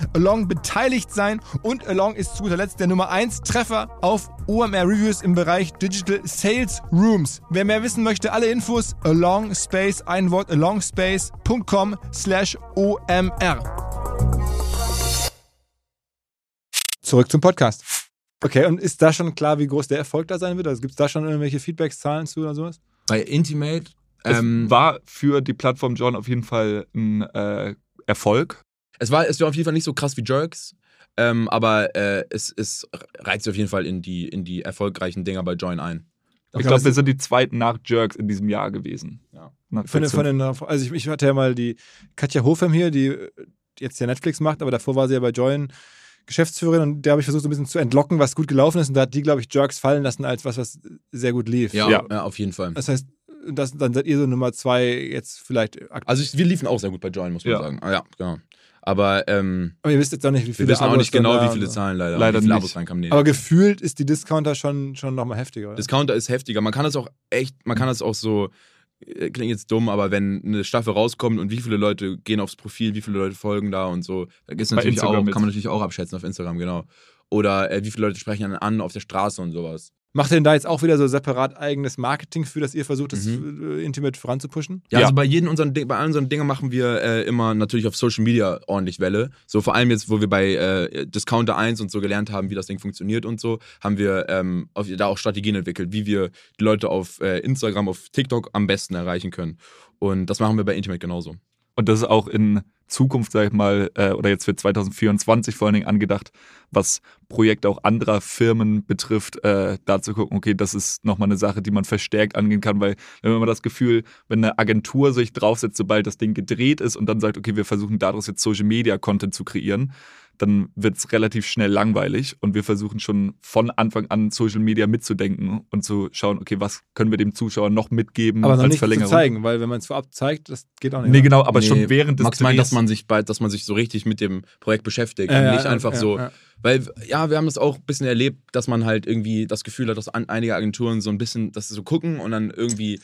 Along beteiligt sein und Along ist zu guter Letzt der Nummer 1 Treffer auf OMR Reviews im Bereich Digital Sales Rooms. Wer mehr wissen möchte, alle Infos Along Space, ein Wort alongspace.com slash OMR. Zurück zum Podcast. Okay, und ist da schon klar, wie groß der Erfolg da sein wird? Also gibt es da schon irgendwelche Feedbacks, Zahlen zu oder sowas? Bei Intimate, Es ähm, war für die Plattform John auf jeden Fall ein äh, Erfolg. Es war, es war auf jeden Fall nicht so krass wie Jerks. Ähm, aber äh, es, es reizt auf jeden Fall in die, in die erfolgreichen Dinger bei Join ein. Ich glaube, wir sind die zweiten nach Jerks in diesem Jahr gewesen. Ja. Von den, 14. von den, also ich, ich hatte ja mal die Katja Hofem hier, die jetzt ja Netflix macht, aber davor war sie ja bei Join Geschäftsführerin und der habe ich versucht so ein bisschen zu entlocken, was gut gelaufen ist und da hat die, glaube ich, Jerks fallen lassen als was, was sehr gut lief. Ja, Ja. ja. auf jeden Fall. Das heißt, das, dann seid ihr so Nummer zwei jetzt vielleicht aktuell. Also ich, wir liefen auch sehr gut bei Join, muss man Ja. sagen. Ah, ja, genau. Aber ähm, Aber ihr wisst jetzt auch nicht, wie wir viele wissen auch nicht genau, wie viele Zahlen leider, Leider wie viele. Abos reinkamen. Nee. Aber gefühlt ist die Discounter schon, schon nochmal heftiger. Oder? Discounter ist heftiger. Man kann das auch echt, man kann das auch so, äh, klingt jetzt dumm, aber wenn eine Staffel rauskommt und wie viele Leute gehen aufs Profil, wie viele Leute folgen da und so, da Bei natürlich auch, Instagram kann man natürlich auch abschätzen auf Instagram, genau. Oder äh, wie viele Leute sprechen einen an auf der Straße und sowas. Macht ihr denn da jetzt auch wieder so separat eigenes Marketing für, dass ihr versucht, das Mhm. äh, Intimate voranzupushen? Ja, Ja. also bei jedem unseren bei allen unseren Dingen machen wir äh, immer natürlich auf Social Media ordentlich Welle. So vor allem jetzt, wo wir bei äh, Discounter 1 und so gelernt haben, wie das Ding funktioniert und so, haben wir ähm, auf, da auch Strategien entwickelt, wie wir die Leute auf äh, Instagram, auf TikTok am besten erreichen können. Und das machen wir bei Intimate genauso. Und das ist auch in Zukunft, sag ich mal, äh, oder jetzt für 2024 vor allen Dingen angedacht, was Projekte auch anderer Firmen betrifft, äh, da zu gucken, okay, das ist nochmal eine Sache, die man verstärkt angehen kann, weil wenn man das Gefühl, wenn eine Agentur sich draufsetzt, sobald das Ding gedreht ist und dann sagt, okay, wir versuchen daraus jetzt Social Media Content zu kreieren, dann wird es relativ schnell langweilig und wir versuchen schon von Anfang an Social Media mitzudenken und zu schauen, okay, was können wir dem Zuschauer noch mitgeben Aber noch als nicht zu Verlängerung. zeigen, weil wenn man es vorab zeigt, das geht auch nicht. Nee, oder? genau, aber Nee, schon während des Max meint, dass man sich bald, dass man sich so richtig mit dem Projekt beschäftigt ja, nicht ja, einfach ja, so. ja. Weil, ja, wir haben das auch ein bisschen erlebt, dass man halt irgendwie das Gefühl hat, dass an, einige Agenturen so ein bisschen das so gucken und dann irgendwie,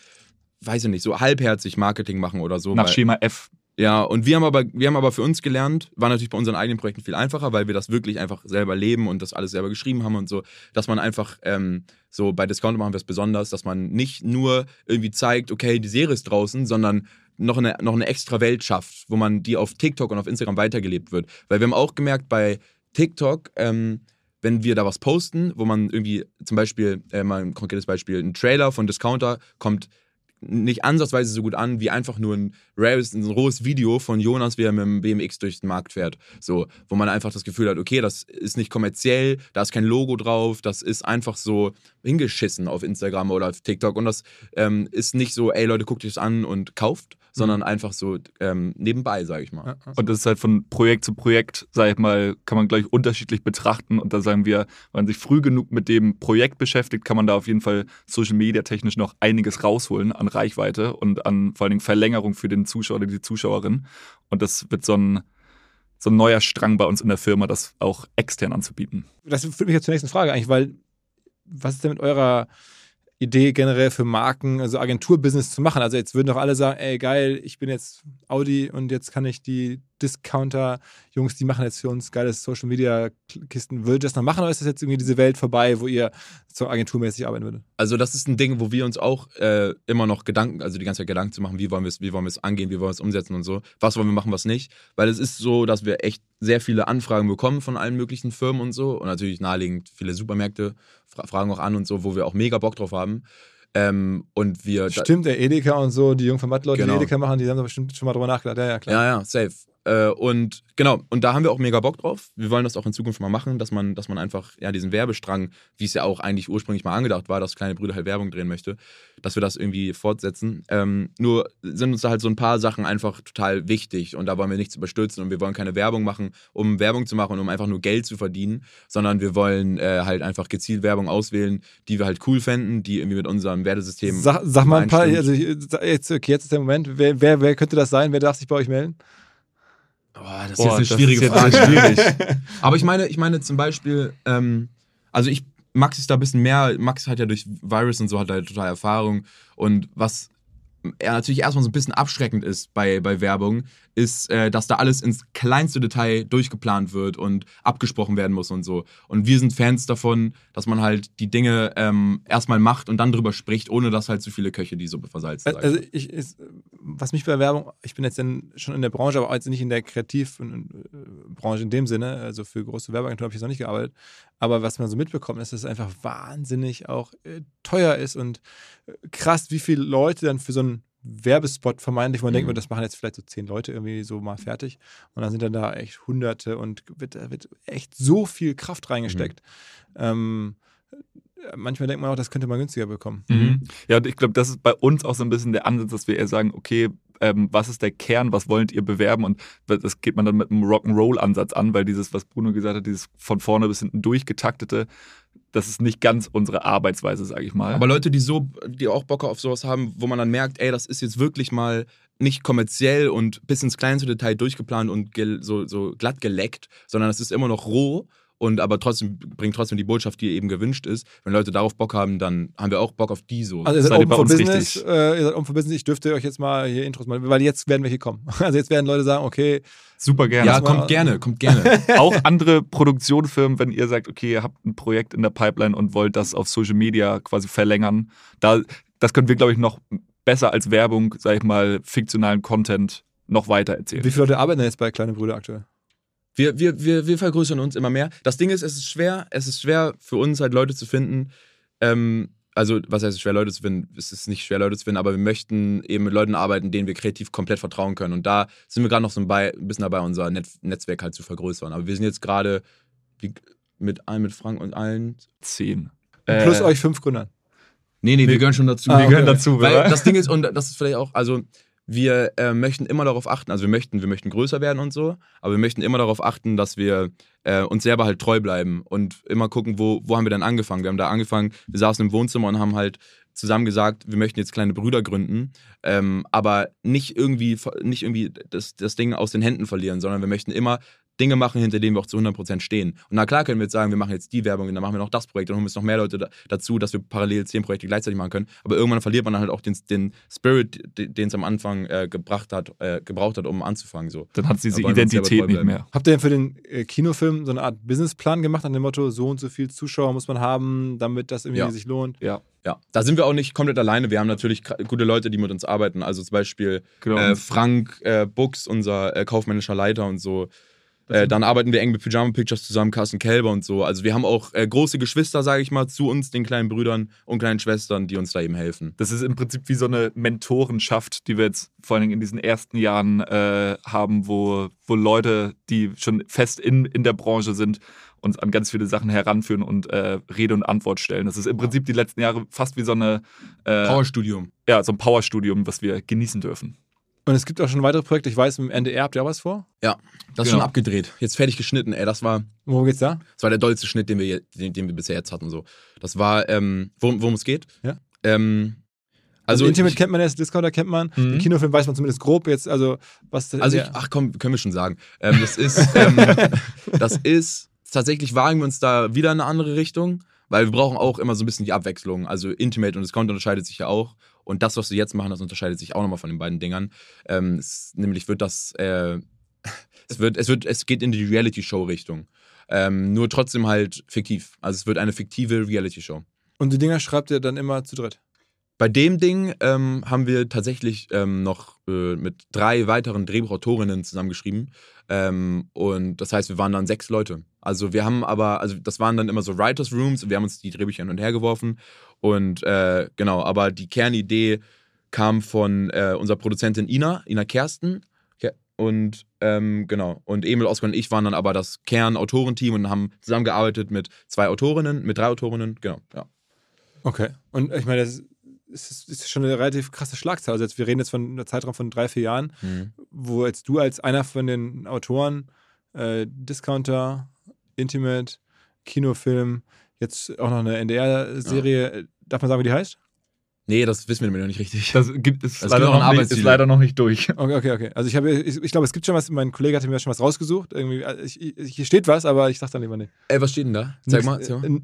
weiß ich nicht, so halbherzig Marketing machen oder so. nach weil- Schema F Ja, und wir haben aber, wir haben aber für uns gelernt, war natürlich bei unseren eigenen Projekten viel einfacher, weil wir das wirklich einfach selber leben und das alles selber geschrieben haben und so, dass man einfach ähm, so bei Discounter machen wir es besonders, dass man nicht nur irgendwie zeigt, okay, die Serie ist draußen, sondern noch eine, noch eine extra Welt schafft, wo man die auf TikTok und auf Instagram weitergelebt wird. Weil wir haben auch gemerkt, bei TikTok, ähm, wenn wir da was posten, wo man irgendwie zum Beispiel, äh, mal ein konkretes Beispiel, ein Trailer von Discounter kommt nicht ansatzweise so gut an wie einfach nur ein rares, ein rohes Video von Jonas, wie er mit dem BMX durch den Markt fährt. So, wo man einfach das Gefühl hat, okay, das ist nicht kommerziell, da ist kein Logo drauf, das ist einfach so hingeschissen auf Instagram oder auf TikTok und das ähm, ist nicht so, ey Leute, guckt euch das an und kauft, sondern einfach so ähm, nebenbei, sage ich mal. Und das ist halt von Projekt zu Projekt, sag ich mal, kann man gleich unterschiedlich betrachten. Und da sagen wir, wenn man sich früh genug mit dem Projekt beschäftigt, kann man da auf jeden Fall Social Media technisch noch einiges rausholen an Reichweite und an vor allen Dingen Verlängerung für den Zuschauer oder die Zuschauerin. Und das wird so ein, so ein neuer Strang bei uns in der Firma, das auch extern anzubieten. Das führt mich jetzt zur nächsten Frage eigentlich, weil was ist denn mit eurer Idee generell für Marken, also Agenturbusiness zu machen? Also jetzt würden doch alle sagen, ey geil, ich bin jetzt Audi und jetzt kann ich die Discounter-Jungs, die machen jetzt für uns geiles Social-Media-Kisten. Würdet ihr das noch machen oder ist das jetzt irgendwie diese Welt vorbei, wo ihr so agenturmäßig arbeiten würdet? Also das ist ein Ding, wo wir uns auch äh, immer noch Gedanken, also die ganze Zeit Gedanken zu machen, wie wollen wir es, wie wollen wir es angehen, wie wollen wir es umsetzen und so. Was wollen wir machen, was nicht. Weil es ist so, dass wir echt sehr viele Anfragen bekommen von allen möglichen Firmen und so. Und natürlich naheliegend viele Supermärkte fra fragen auch an und so, wo wir auch mega Bock drauf haben. Ähm, und wir. Stimmt, der Edeka und so, die Jung von Matt-Leute, Genau. die Edeka machen, die haben da bestimmt schon mal drüber nachgedacht. Ja, ja, klar. Ja, ja, safe. Äh, und genau, und da haben wir auch mega Bock drauf. Wir wollen das auch in Zukunft mal machen, dass man, dass man einfach ja diesen Werbestrang, wie es ja auch eigentlich ursprünglich mal angedacht war, dass kleine Brüder halt Werbung drehen möchte, dass wir das irgendwie fortsetzen. Ähm, nur sind uns da halt so ein paar Sachen einfach total wichtig und da wollen wir nichts überstürzen und wir wollen keine Werbung machen, um Werbung zu machen, um einfach nur Geld zu verdienen, sondern wir wollen äh, halt einfach gezielt Werbung auswählen, die wir halt cool fänden, die irgendwie mit unserem Wertesystem. Sag, sag mal ein paar, also ich- jetzt, okay, jetzt ist der Moment. Wer, wer, wer könnte das sein? Wer darf sich bei euch melden? Boah, das ist Boah, jetzt das eine schwierige ist Frage. schwierig. Aber ich meine, ich meine zum Beispiel, ähm, also ich, Max ist da ein bisschen mehr, Max hat ja durch Virus und so hat er total Erfahrung. Und was er natürlich erstmal so ein bisschen abschreckend ist bei, bei Werbung, ist, äh, dass da alles ins kleinste Detail durchgeplant wird und abgesprochen werden muss und so. Und wir sind Fans davon, dass man halt die Dinge ähm, erstmal macht und dann drüber spricht, ohne dass halt zu viele Köche die Suppe versalzen. ich Also ich, ist, was mich bei Werbung, ich bin jetzt schon in der Branche, aber jetzt nicht in der Kreativbranche in dem Sinne, also für große Werbeagenturen habe ich jetzt noch nicht gearbeitet, aber was man so mitbekommt, ist, dass es einfach wahnsinnig auch äh, teuer ist und äh, krass, wie viele Leute dann für so einen Werbespot vermeintlich, wo man denkt, Mhm. das machen jetzt vielleicht so zehn Leute irgendwie so mal fertig und dann sind dann da echt Hunderte und wird, da wird echt so viel Kraft reingesteckt. Ähm, manchmal denkt man auch, das könnte man günstiger bekommen. Mhm. Ja, und ich glaube, das ist bei uns auch so ein bisschen der Ansatz, dass wir eher sagen, okay, ähm, was ist der Kern, was wollt ihr bewerben? Und das geht man dann mit einem Rock'n'Roll-Ansatz an, weil dieses, was Bruno gesagt hat, dieses von vorne bis hinten durchgetaktete, das ist nicht ganz unsere Arbeitsweise, sage ich mal. Aber Leute, die so, die auch Bock auf sowas haben, wo man dann merkt, ey, das ist jetzt wirklich mal nicht kommerziell und bis ins kleinste Detail durchgeplant und so, so glatt geleckt, sondern es ist immer noch roh und aber trotzdem bringt trotzdem die Botschaft, die eben gewünscht ist. Wenn Leute darauf Bock haben, dann haben wir auch Bock auf die so. Also ihr seid open bei for uns Business, richtig? äh, ihr seid open for Business, ich dürfte euch jetzt mal hier Intros machen, weil jetzt werden welche kommen. Also jetzt werden Leute sagen, okay, Super gerne. ja, kommt gerne, kommt gerne. auch andere Produktionsfirmen, wenn ihr sagt, okay, ihr habt ein Projekt in der Pipeline und wollt das auf Social Media quasi verlängern, da, das können wir, glaube ich, noch besser als Werbung, sag ich mal, fiktionalen Content noch weiter erzählen. wie viele Leute arbeiten denn jetzt bei Kleine Brüder aktuell? Wir, wir, wir, wir vergrößern uns immer mehr. Das Ding ist, es ist schwer, es ist schwer für uns halt Leute zu finden. Ähm, also, was heißt schwer, Leute zu finden? Es ist nicht schwer, Leute zu finden, aber wir möchten eben mit Leuten arbeiten, denen wir kreativ komplett vertrauen können. Und da sind wir gerade noch so ein, bei, ein bisschen dabei, unser Net Netzwerk halt zu vergrößern. Aber wir sind jetzt gerade mit allen, mit Frank und allen. Zehn. äh, Plus euch fünf Gründern. Nee, nee, wir gehören schon dazu. Ah, Wir gehören okay. dazu, Weil oder? das Ding ist, und das ist vielleicht auch, also wir äh, möchten immer darauf achten, also wir möchten, wir möchten größer werden und so, aber wir möchten immer darauf achten, dass wir äh, uns selber halt treu bleiben und immer gucken, wo, wo haben wir denn angefangen. Wir haben da angefangen, wir saßen im Wohnzimmer und haben halt zusammen gesagt, wir möchten jetzt kleine Brüder gründen, ähm, aber nicht irgendwie, nicht irgendwie das, das Ding aus den Händen verlieren, sondern wir möchten immer Dinge machen, hinter denen wir auch zu 100% stehen. Und na klar können wir jetzt sagen, wir machen jetzt die Werbung und dann machen wir noch das Projekt und dann holen wir jetzt noch mehr Leute da, dazu, dass wir parallel zehn Projekte gleichzeitig machen können. Aber irgendwann verliert man dann halt auch den, den Spirit, den es am Anfang äh, gebracht hat, äh, gebraucht hat, um anzufangen. So. Dann hat diese uns selber Identität nicht mehr. Habt ihr denn für den äh, Kinofilm so eine Art Businessplan gemacht, an dem Motto, so und so viel Zuschauer muss man haben, damit das irgendwie Ja. sich lohnt? Ja, Ja, da sind wir auch nicht komplett alleine. Wir haben natürlich gute Leute, die mit uns arbeiten. Also zum Beispiel genau. äh, Frank äh, Bux, unser äh, kaufmännischer Leiter und so. Äh, dann arbeiten wir eng mit Pyjama Pictures zusammen, Carsten Kälber und so. Also wir haben auch äh, große Geschwister, sage ich mal, zu uns, den kleinen Brüdern und kleinen Schwestern, die uns da eben helfen. Das ist im Prinzip wie so eine Mentorenschaft, die wir jetzt vor allen Dingen in diesen ersten Jahren äh, haben, wo, wo Leute, die schon fest in, in der Branche sind, uns an ganz viele Sachen heranführen und äh, Rede und Antwort stellen. Das ist im Prinzip die letzten Jahre fast wie so eine äh, Powerstudium. ja, so ein Powerstudium, was wir genießen dürfen. Und es gibt auch schon weitere Projekte. Ich weiß, im NDR habt ihr auch was vor? Ja, das ist Genau. schon abgedreht. Jetzt fertig geschnitten, ey. Das war, Worum geht's da? das war der dollste Schnitt, den wir, den, den wir bisher jetzt hatten. So. Das war, ähm, worum, worum es geht. Ja. Ähm, Also, also, Intimate ich, kennt man jetzt, Discounter kennt man. Mhm. Den Kinofilm weiß man zumindest grob jetzt, also was der- Also, ich, ach komm, können wir schon sagen. Ähm, das ist, ähm, das ist, tatsächlich wagen wir uns da wieder in eine andere Richtung, weil wir brauchen auch immer so ein bisschen die Abwechslung. Also Intimate und Discount unterscheidet sich ja auch. Und das, was wir jetzt machen, das unterscheidet sich auch nochmal von den beiden Dingern. Ähm, es, nämlich wird das, äh, es wird, es wird, es geht in die Reality-Show-Richtung. Ähm, nur trotzdem halt fiktiv. Also es wird eine fiktive Reality-Show. Und die Dinger schreibt ihr dann immer zu dritt. Bei dem Ding ähm, haben wir tatsächlich ähm, noch äh, mit drei weiteren Drehbuchautorinnen zusammengeschrieben. Ähm, und das heißt, wir waren dann sechs Leute. Also wir haben aber, also das waren dann immer so Writers Rooms und wir haben uns die Drehbücher hin und her geworfen. Und äh, genau, aber die Kernidee kam von äh, unserer Produzentin Ina, Ina Kersten. Ke- Und ähm, genau, und Emil, Oskar und ich waren dann aber das Kernautorenteam und haben zusammengearbeitet mit zwei Autorinnen, mit drei Autorinnen, genau, ja. Okay. Und ich meine, das ist, ist schon eine relativ krasse Schlagzahl. Also jetzt, wir reden jetzt von einem Zeitraum von drei, vier Jahren, wo jetzt du als einer von den Autoren äh, Discounter, Intimate, Kinofilm, jetzt auch noch eine NDR-Serie, äh, darf man sagen, wie die heißt? Nee, das wissen wir nämlich noch nicht richtig. Das gibt es Das leider, gibt noch nicht, ist leider noch nicht durch. Okay, okay, okay. Also ich habe, ich, ich glaube, es gibt schon was, mein Kollege hatte mir schon was rausgesucht. Irgendwie, äh, ich, ich, hier steht was, aber ich sag dann lieber nicht. Ey, was steht denn da? Zeig mal. Nix, Zeig äh, mal.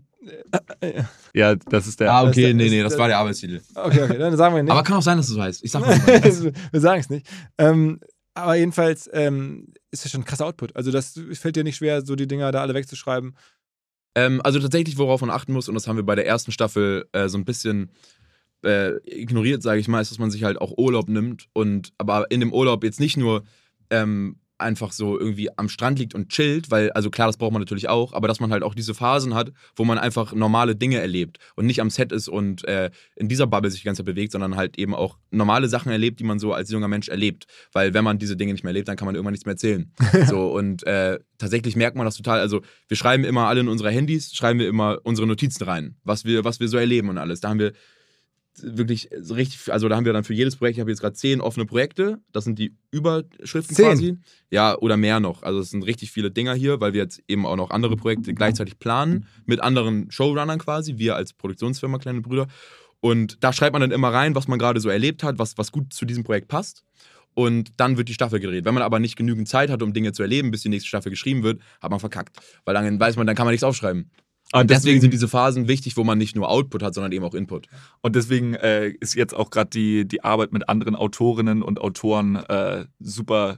äh, äh, Ja, das ist der. Ah, okay, ist- nee, das- nee, das war der Arbeitstitel. Okay, okay, dann sagen wir nicht. Aber kann auch sein, dass du so heißt. Ich sag mal. nicht. wir sagen es nicht. Ähm, aber jedenfalls ähm, ist das schon ein krasser Output. Also das fällt dir nicht schwer, so die Dinger da alle wegzuschreiben. ähm, also tatsächlich, worauf man achten muss, und das haben wir bei der ersten Staffel äh, so ein bisschen äh, ignoriert, sage ich mal, ist, dass man sich halt auch Urlaub nimmt und aber in dem Urlaub jetzt nicht nur ähm, einfach so irgendwie am Strand liegt und chillt, weil, also klar, das braucht man natürlich auch, aber dass man halt auch diese Phasen hat, wo man einfach normale Dinge erlebt und nicht am Set ist und äh, in dieser Bubble sich die ganze Zeit bewegt, sondern halt eben auch normale Sachen erlebt, die man so als junger Mensch erlebt. Weil wenn man diese Dinge nicht mehr erlebt, dann kann man irgendwann nichts mehr erzählen. so, und äh, tatsächlich merkt man das total. Also wir schreiben immer alle in unsere Handys, schreiben wir immer unsere Notizen rein, was wir, was wir so erleben und alles. Da haben wir wirklich so richtig, also da haben wir dann für jedes Projekt, ich habe jetzt gerade zehn offene Projekte, das sind die Überschriften Zehn? quasi. Ja, oder mehr noch. Also es sind richtig viele Dinger hier, weil wir jetzt eben auch noch andere Projekte gleichzeitig planen, mit anderen Showrunnern quasi, wir als Produktionsfirma Kleine Brüder. Und da schreibt man dann immer rein, was man gerade so erlebt hat, was, was gut zu diesem Projekt passt. Und dann wird die Staffel gedreht. Wenn man aber nicht genügend Zeit hat, um Dinge zu erleben, bis die nächste Staffel geschrieben wird, hat man verkackt. Weil dann weiß man, dann kann man nichts aufschreiben. Und Und deswegen sind diese Phasen wichtig, wo man nicht nur Output hat, sondern eben auch Input. Und deswegen äh, ist jetzt auch gerade die, die Arbeit mit anderen Autorinnen und Autoren äh, super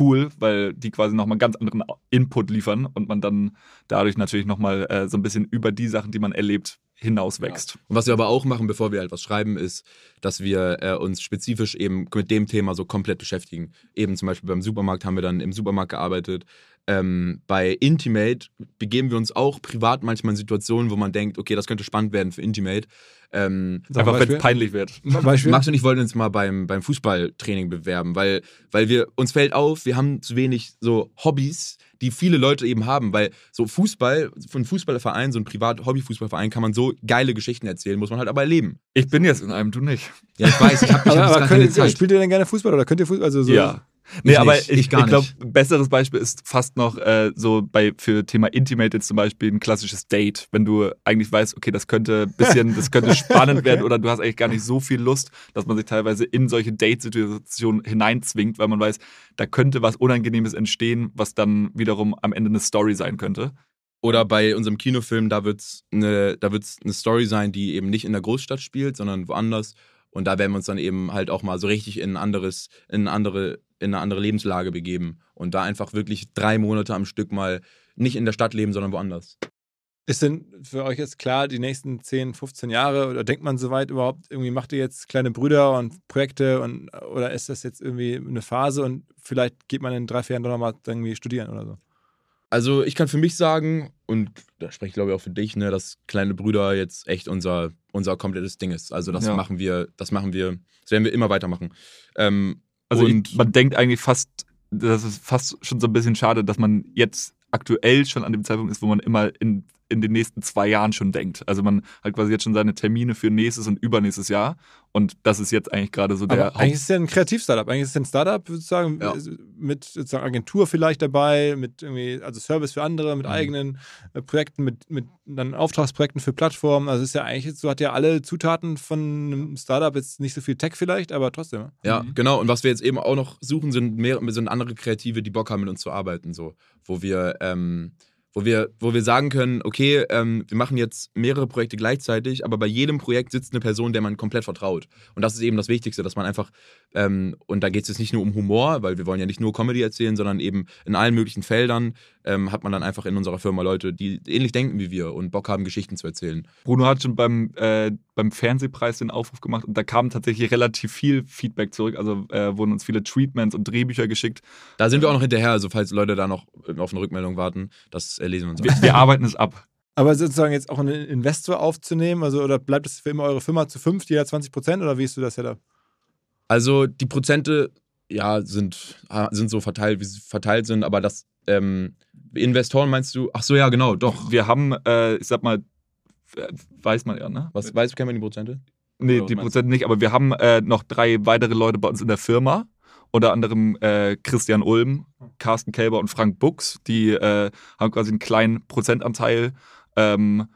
cool, weil die quasi nochmal ganz anderen Input liefern und man dann dadurch natürlich nochmal äh, so ein bisschen über die Sachen, die man erlebt, hinauswächst. Und was wir aber auch machen, bevor wir halt was schreiben, ist, dass wir äh, uns spezifisch eben mit dem Thema so komplett beschäftigen. Eben zum Beispiel beim Supermarkt haben wir dann im Supermarkt gearbeitet. Ähm, bei Intimate begeben wir uns auch privat manchmal in Situationen, wo man denkt, okay, das könnte spannend werden für Intimate. Ähm, Einfach wenn es peinlich wird. Beispiel? Max und ich wollten uns mal beim, beim Fußballtraining bewerben, weil, weil wir, uns fällt auf, wir haben zu wenig so Hobbys, die viele Leute eben haben, weil so Fußball, von einem Fußballverein, so ein Privat-Hobby-Fußballverein, kann man so geile Geschichten erzählen, muss man halt aber erleben. Ich bin jetzt in einem, du nicht. Ja, ich weiß, ich habe hab jetzt aber könnt, spielt ihr denn gerne Fußball oder könnt ihr Fußball? Also so, Ja. Nee, Ich aber nicht. ich, Ich ich glaube, ein besseres Beispiel ist fast noch äh, so bei für Thema Intimate jetzt zum Beispiel ein klassisches Date. Wenn du eigentlich weißt, okay, das könnte ein bisschen, das könnte spannend Okay. werden oder du hast eigentlich gar nicht so viel Lust, dass man sich teilweise in solche Date-Situationen hineinzwingt, weil man weiß, da könnte was Unangenehmes entstehen, was dann wiederum am Ende eine Story sein könnte. Oder bei unserem Kinofilm, da wird es eine, da wird's eine Story sein, die eben nicht in der Großstadt spielt, sondern woanders. Und da werden wir uns dann eben halt auch mal so richtig in ein anderes, in eine andere, in eine andere Lebenslage begeben. Und da einfach wirklich drei Monate am Stück mal nicht in der Stadt leben, sondern woanders. Ist denn für euch jetzt klar, die nächsten 10, 15 Jahre oder denkt man soweit überhaupt, irgendwie macht ihr jetzt kleine Brüder und Projekte und oder ist das jetzt irgendwie eine Phase und vielleicht geht man in drei, vier Jahren doch nochmal irgendwie studieren oder so? Also ich kann für mich sagen, und da spreche ich glaube ich auch für dich, ne, dass kleine Brüder jetzt echt unser, unser komplettes Ding ist. Also das Ja. machen wir, das machen wir, das werden wir immer weitermachen. Ähm, Also ich, man denkt eigentlich fast, das ist fast schon so ein bisschen schade, dass man jetzt aktuell schon an dem Zeitpunkt ist, wo man immer in, in den nächsten zwei Jahren schon denkt. Also man hat quasi jetzt schon seine Termine für nächstes und übernächstes Jahr und das ist jetzt eigentlich gerade so der Aber eigentlich ist es ja ein Kreativ-Startup. Eigentlich ist es ein Startup, sozusagen, Ja. mit sozusagen Agentur vielleicht dabei, mit irgendwie, also Service für andere, mit Mhm. eigenen äh, Projekten, mit, mit dann Auftragsprojekten für Plattformen. Also es ist ja eigentlich, jetzt- so hat ja alle Zutaten von einem Startup jetzt nicht so viel Tech vielleicht, aber trotzdem. Ja, Mhm. genau. Und was wir jetzt eben auch noch suchen, sind mehr sind andere Kreative, die Bock haben, mit uns zu arbeiten, so, wo wir, ähm, wo wir, wo wir sagen können, okay, ähm, wir machen jetzt mehrere Projekte gleichzeitig, aber bei jedem Projekt sitzt eine Person, der man komplett vertraut. Und das ist eben das Wichtigste, dass man einfach, ähm, und da geht es jetzt nicht nur um Humor, weil wir wollen ja nicht nur Comedy erzählen, sondern eben in allen möglichen Feldern ähm, hat man dann einfach in unserer Firma Leute, die ähnlich denken wie wir und Bock haben, Geschichten zu erzählen. Bruno hat schon beim, äh, beim Fernsehpreis den Aufruf gemacht und da kam tatsächlich relativ viel Feedback zurück. Also äh, wurden uns viele Treatments und Drehbücher geschickt. Da sind wir auch noch hinterher, also falls Leute da noch auf eine Rückmeldung warten, das äh, lesen wir uns Wir, wir arbeiten es ab. Aber sozusagen jetzt auch einen Investor aufzunehmen, also oder bleibt es für immer eure Firma zu fünf, jeder 20 Prozent oder wie ist du das Setup? Also die Prozente, ja, sind, sind so verteilt, wie sie verteilt sind, aber das ähm, Investoren meinst du? Ach so, ja, genau, doch. Wir haben, äh, ich sag mal, äh, weiß man ja, ne? Was weißt du, kennen wir die Prozente? Nee, Oder die Prozent nicht, aber wir haben äh, noch drei weitere Leute bei uns in der Firma. Unter anderem äh, Christian Ulm, Carsten Kelber und Frank Buchs. Die äh, haben quasi einen kleinen Prozentanteil. Ähm,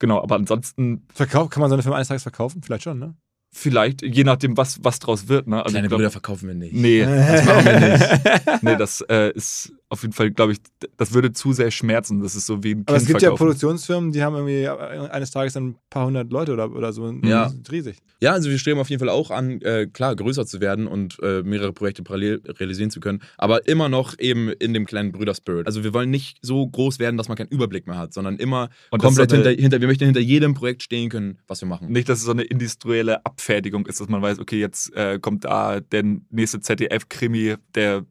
genau, aber ansonsten Verkauf, kann man so eine Firma eines Tages verkaufen? Vielleicht schon, ne? Vielleicht, je nachdem, was, was draus wird. Ne? Also Kleine glaub- Brüder verkaufen wir nicht. Nee, das machen wir nicht. nee, das äh, ist auf jeden Fall, glaube ich, das würde zu sehr schmerzen. Das ist so wie ein Kind Aber es gibt ja verkaufen. Produktionsfirmen, die haben irgendwie eines Tages dann ein paar hundert Leute oder, oder so. Ja. Riesig. Ja, also wir streben auf jeden Fall auch an, äh, klar, größer zu werden und äh, mehrere Projekte parallel realisieren zu können, aber immer noch eben in dem kleinen Brüder-Spirit. Also wir wollen nicht so groß werden, dass man keinen Überblick mehr hat, sondern immer Und komplett eine- hinter, hinter, wir möchten hinter jedem Projekt stehen können, was wir machen. Nicht, dass es so eine industrielle Abfertigung ist, dass man weiß, okay, jetzt äh, kommt da der nächste ZDF-Krimi, der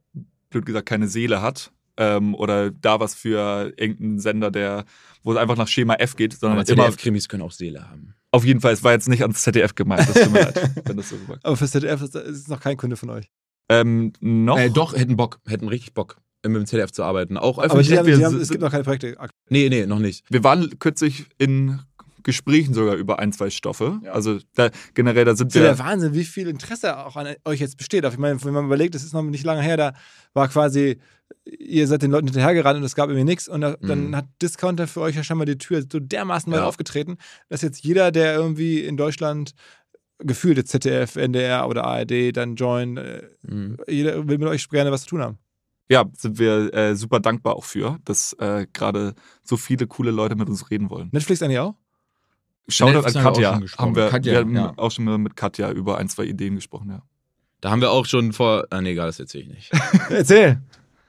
blöd gesagt keine Seele hat. Ähm, oder da was für irgendeinen Sender, der, wo es einfach nach Schema F geht, sondern Aber immer ZDF-Krimis können auch Seele haben. auf jeden Fall, es war jetzt nicht ans ZDF gemeint, das tut mir leid, wenn das so rüber. Aber für ZDF ist es noch kein Kunde von euch. Ähm, noch? Äh, doch, hätten Bock, hätten richtig Bock, mit dem ZDF zu arbeiten. Auch Aber öffentlich. die haben, die haben, es gibt noch keine Projekte. nee, nee, noch nicht. Wir waren kürzlich in Gesprächen sogar über ein, zwei Stoffe. Ja. Also da, generell, da sind Das ist ja der wir. Wahnsinn, wie viel Interesse auch an euch jetzt besteht. Ich meine, wenn man überlegt, das ist noch nicht lange her, da war quasi, ihr seid den Leuten hinterhergerannt und es gab irgendwie nichts und da, dann Mhm. hat Discounter für euch ja schon mal die Tür so dermaßen weit Ja. aufgetreten, dass jetzt jeder, der irgendwie in Deutschland gefühlt jetzt ZDF, NDR oder ARD dann join, äh, Mhm. jeder will mit euch gerne was zu tun haben. Ja, sind wir äh, super dankbar auch für, dass äh, gerade so viele coole Leute mit uns reden wollen. Netflix eigentlich auch? Shoutout an Netflix haben wir Katja. Haben wir, Katja, wir haben ja. auch schon mal mit Katja über ein, zwei Ideen gesprochen, ja. Da haben wir auch schon vor. Ah, nee, egal, das erzähle ich nicht. Erzähl.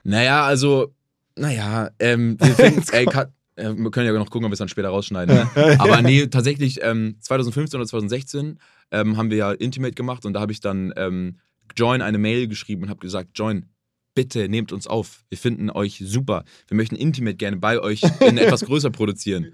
Naja, also, naja, ähm, wir finden, ey, Kat, äh, wir können ja noch gucken, ob wir es dann später rausschneiden. Ne? Aber nee, tatsächlich, ähm, 2015 oder 2016 ähm, haben wir ja Intimate gemacht und da habe ich dann ähm, Join eine Mail geschrieben und habe gesagt, Join, bitte nehmt uns auf. Wir finden euch super. Wir möchten Intimate gerne bei euch in etwas größer produzieren.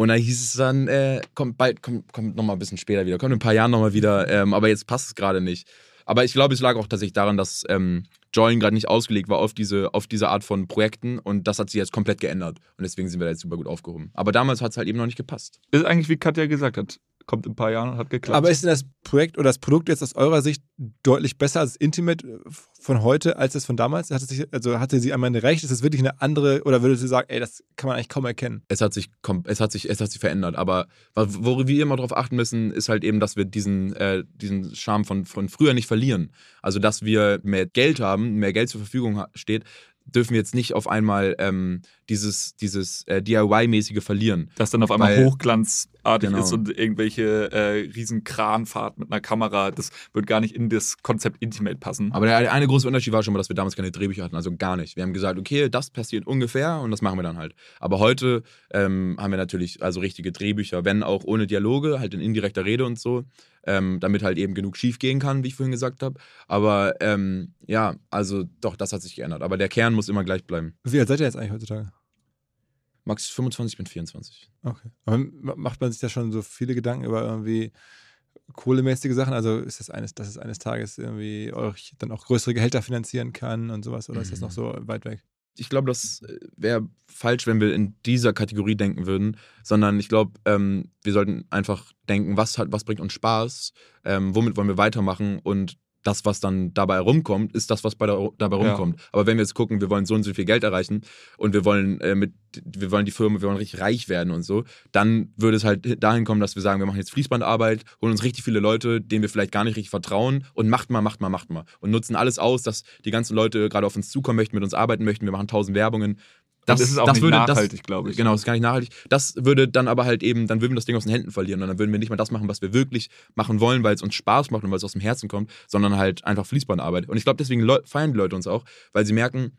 Und dann hieß es dann, äh, kommt bald, kommt, kommt nochmal ein bisschen später wieder, kommt in ein paar Jahren nochmal wieder, ähm, aber jetzt passt es gerade nicht. Aber ich glaube, es lag auch tatsächlich daran, dass ähm, Join gerade nicht ausgelegt war auf diese, auf diese Art von Projekten und das hat sich jetzt komplett geändert. Und deswegen sind wir da jetzt super gut aufgehoben. Aber damals hat es halt eben noch nicht gepasst. Ist eigentlich, wie Katja gesagt hat, kommt in ein paar Jahren und hat geklappt. Aber ist denn das Projekt oder das Produkt jetzt aus eurer Sicht deutlich besser als Intimate von heute als das von damals? Hat es sich, also hatte sie einmal recht? Ist es wirklich eine andere oder würdest du sagen, ey, das kann man eigentlich kaum erkennen? es hat sich es hat sich es hat sich verändert aber worüber wir immer darauf achten müssen ist halt eben dass wir diesen äh, diesen Charme von von früher nicht verlieren also dass wir mehr Geld haben mehr Geld zur Verfügung steht dürfen wir jetzt nicht auf einmal ähm, dieses dieses äh, DIY-mäßige verlieren dass dann auf einmal Weil- hochglanzartig Genau. ist und irgendwelche äh, riesen Kranfahrt mit einer Kamera, das wird gar nicht in das Konzept Intimate passen. aber der eine große Unterschied war schon mal dass wir damals keine Drehbücher hatten also gar nicht wir haben gesagt okay das passiert ungefähr und das machen wir dann halt aber heute ähm, haben wir natürlich also richtige Drehbücher wenn auch ohne Dialoge halt in indirekter Rede und so ähm, damit halt eben genug schief gehen kann, wie ich vorhin gesagt habe. Aber ähm, ja, also doch, das hat sich geändert. Aber der Kern muss immer gleich bleiben. Wie alt seid ihr jetzt eigentlich heutzutage? Max ist 25, ich bin 24. Okay. Aber ma- macht man sich da schon so viele Gedanken über irgendwie kohlemäßige Sachen? Also ist das eines, dass es eines Tages irgendwie euch dann auch größere Gehälter finanzieren kann und sowas? Oder ist das noch so weit weg? Ich glaube, das wäre falsch, wenn wir in dieser Kategorie denken würden, sondern ich glaube, ähm, wir sollten einfach denken, was, hat, was bringt uns Spaß, ähm, womit wollen wir weitermachen und das, was dann dabei rumkommt, ist das, was bei der, dabei Ja. rumkommt. Aber wenn wir jetzt gucken, wir wollen so und so viel Geld erreichen und wir wollen äh, mit, wir wollen die Firma, wir wollen richtig reich werden und so, dann würde es halt dahin kommen, dass wir sagen, wir machen jetzt Fließbandarbeit, holen uns richtig viele Leute, denen wir vielleicht gar nicht richtig vertrauen und macht mal, macht mal, macht mal. Und nutzen alles aus, dass die ganzen Leute gerade auf uns zukommen möchten, mit uns arbeiten möchten, wir machen tausend Werbungen. Das ist auch nicht nachhaltig, glaube ich. Genau, das ist gar nicht nachhaltig. Das würde dann aber halt eben, dann würden wir das Ding aus den Händen verlieren und dann würden wir nicht mal das machen, was wir wirklich machen wollen, weil es uns Spaß macht und weil es aus dem Herzen kommt, sondern halt einfach Fließbandarbeit. Und ich glaube, deswegen feiern die Leute uns auch, weil sie merken,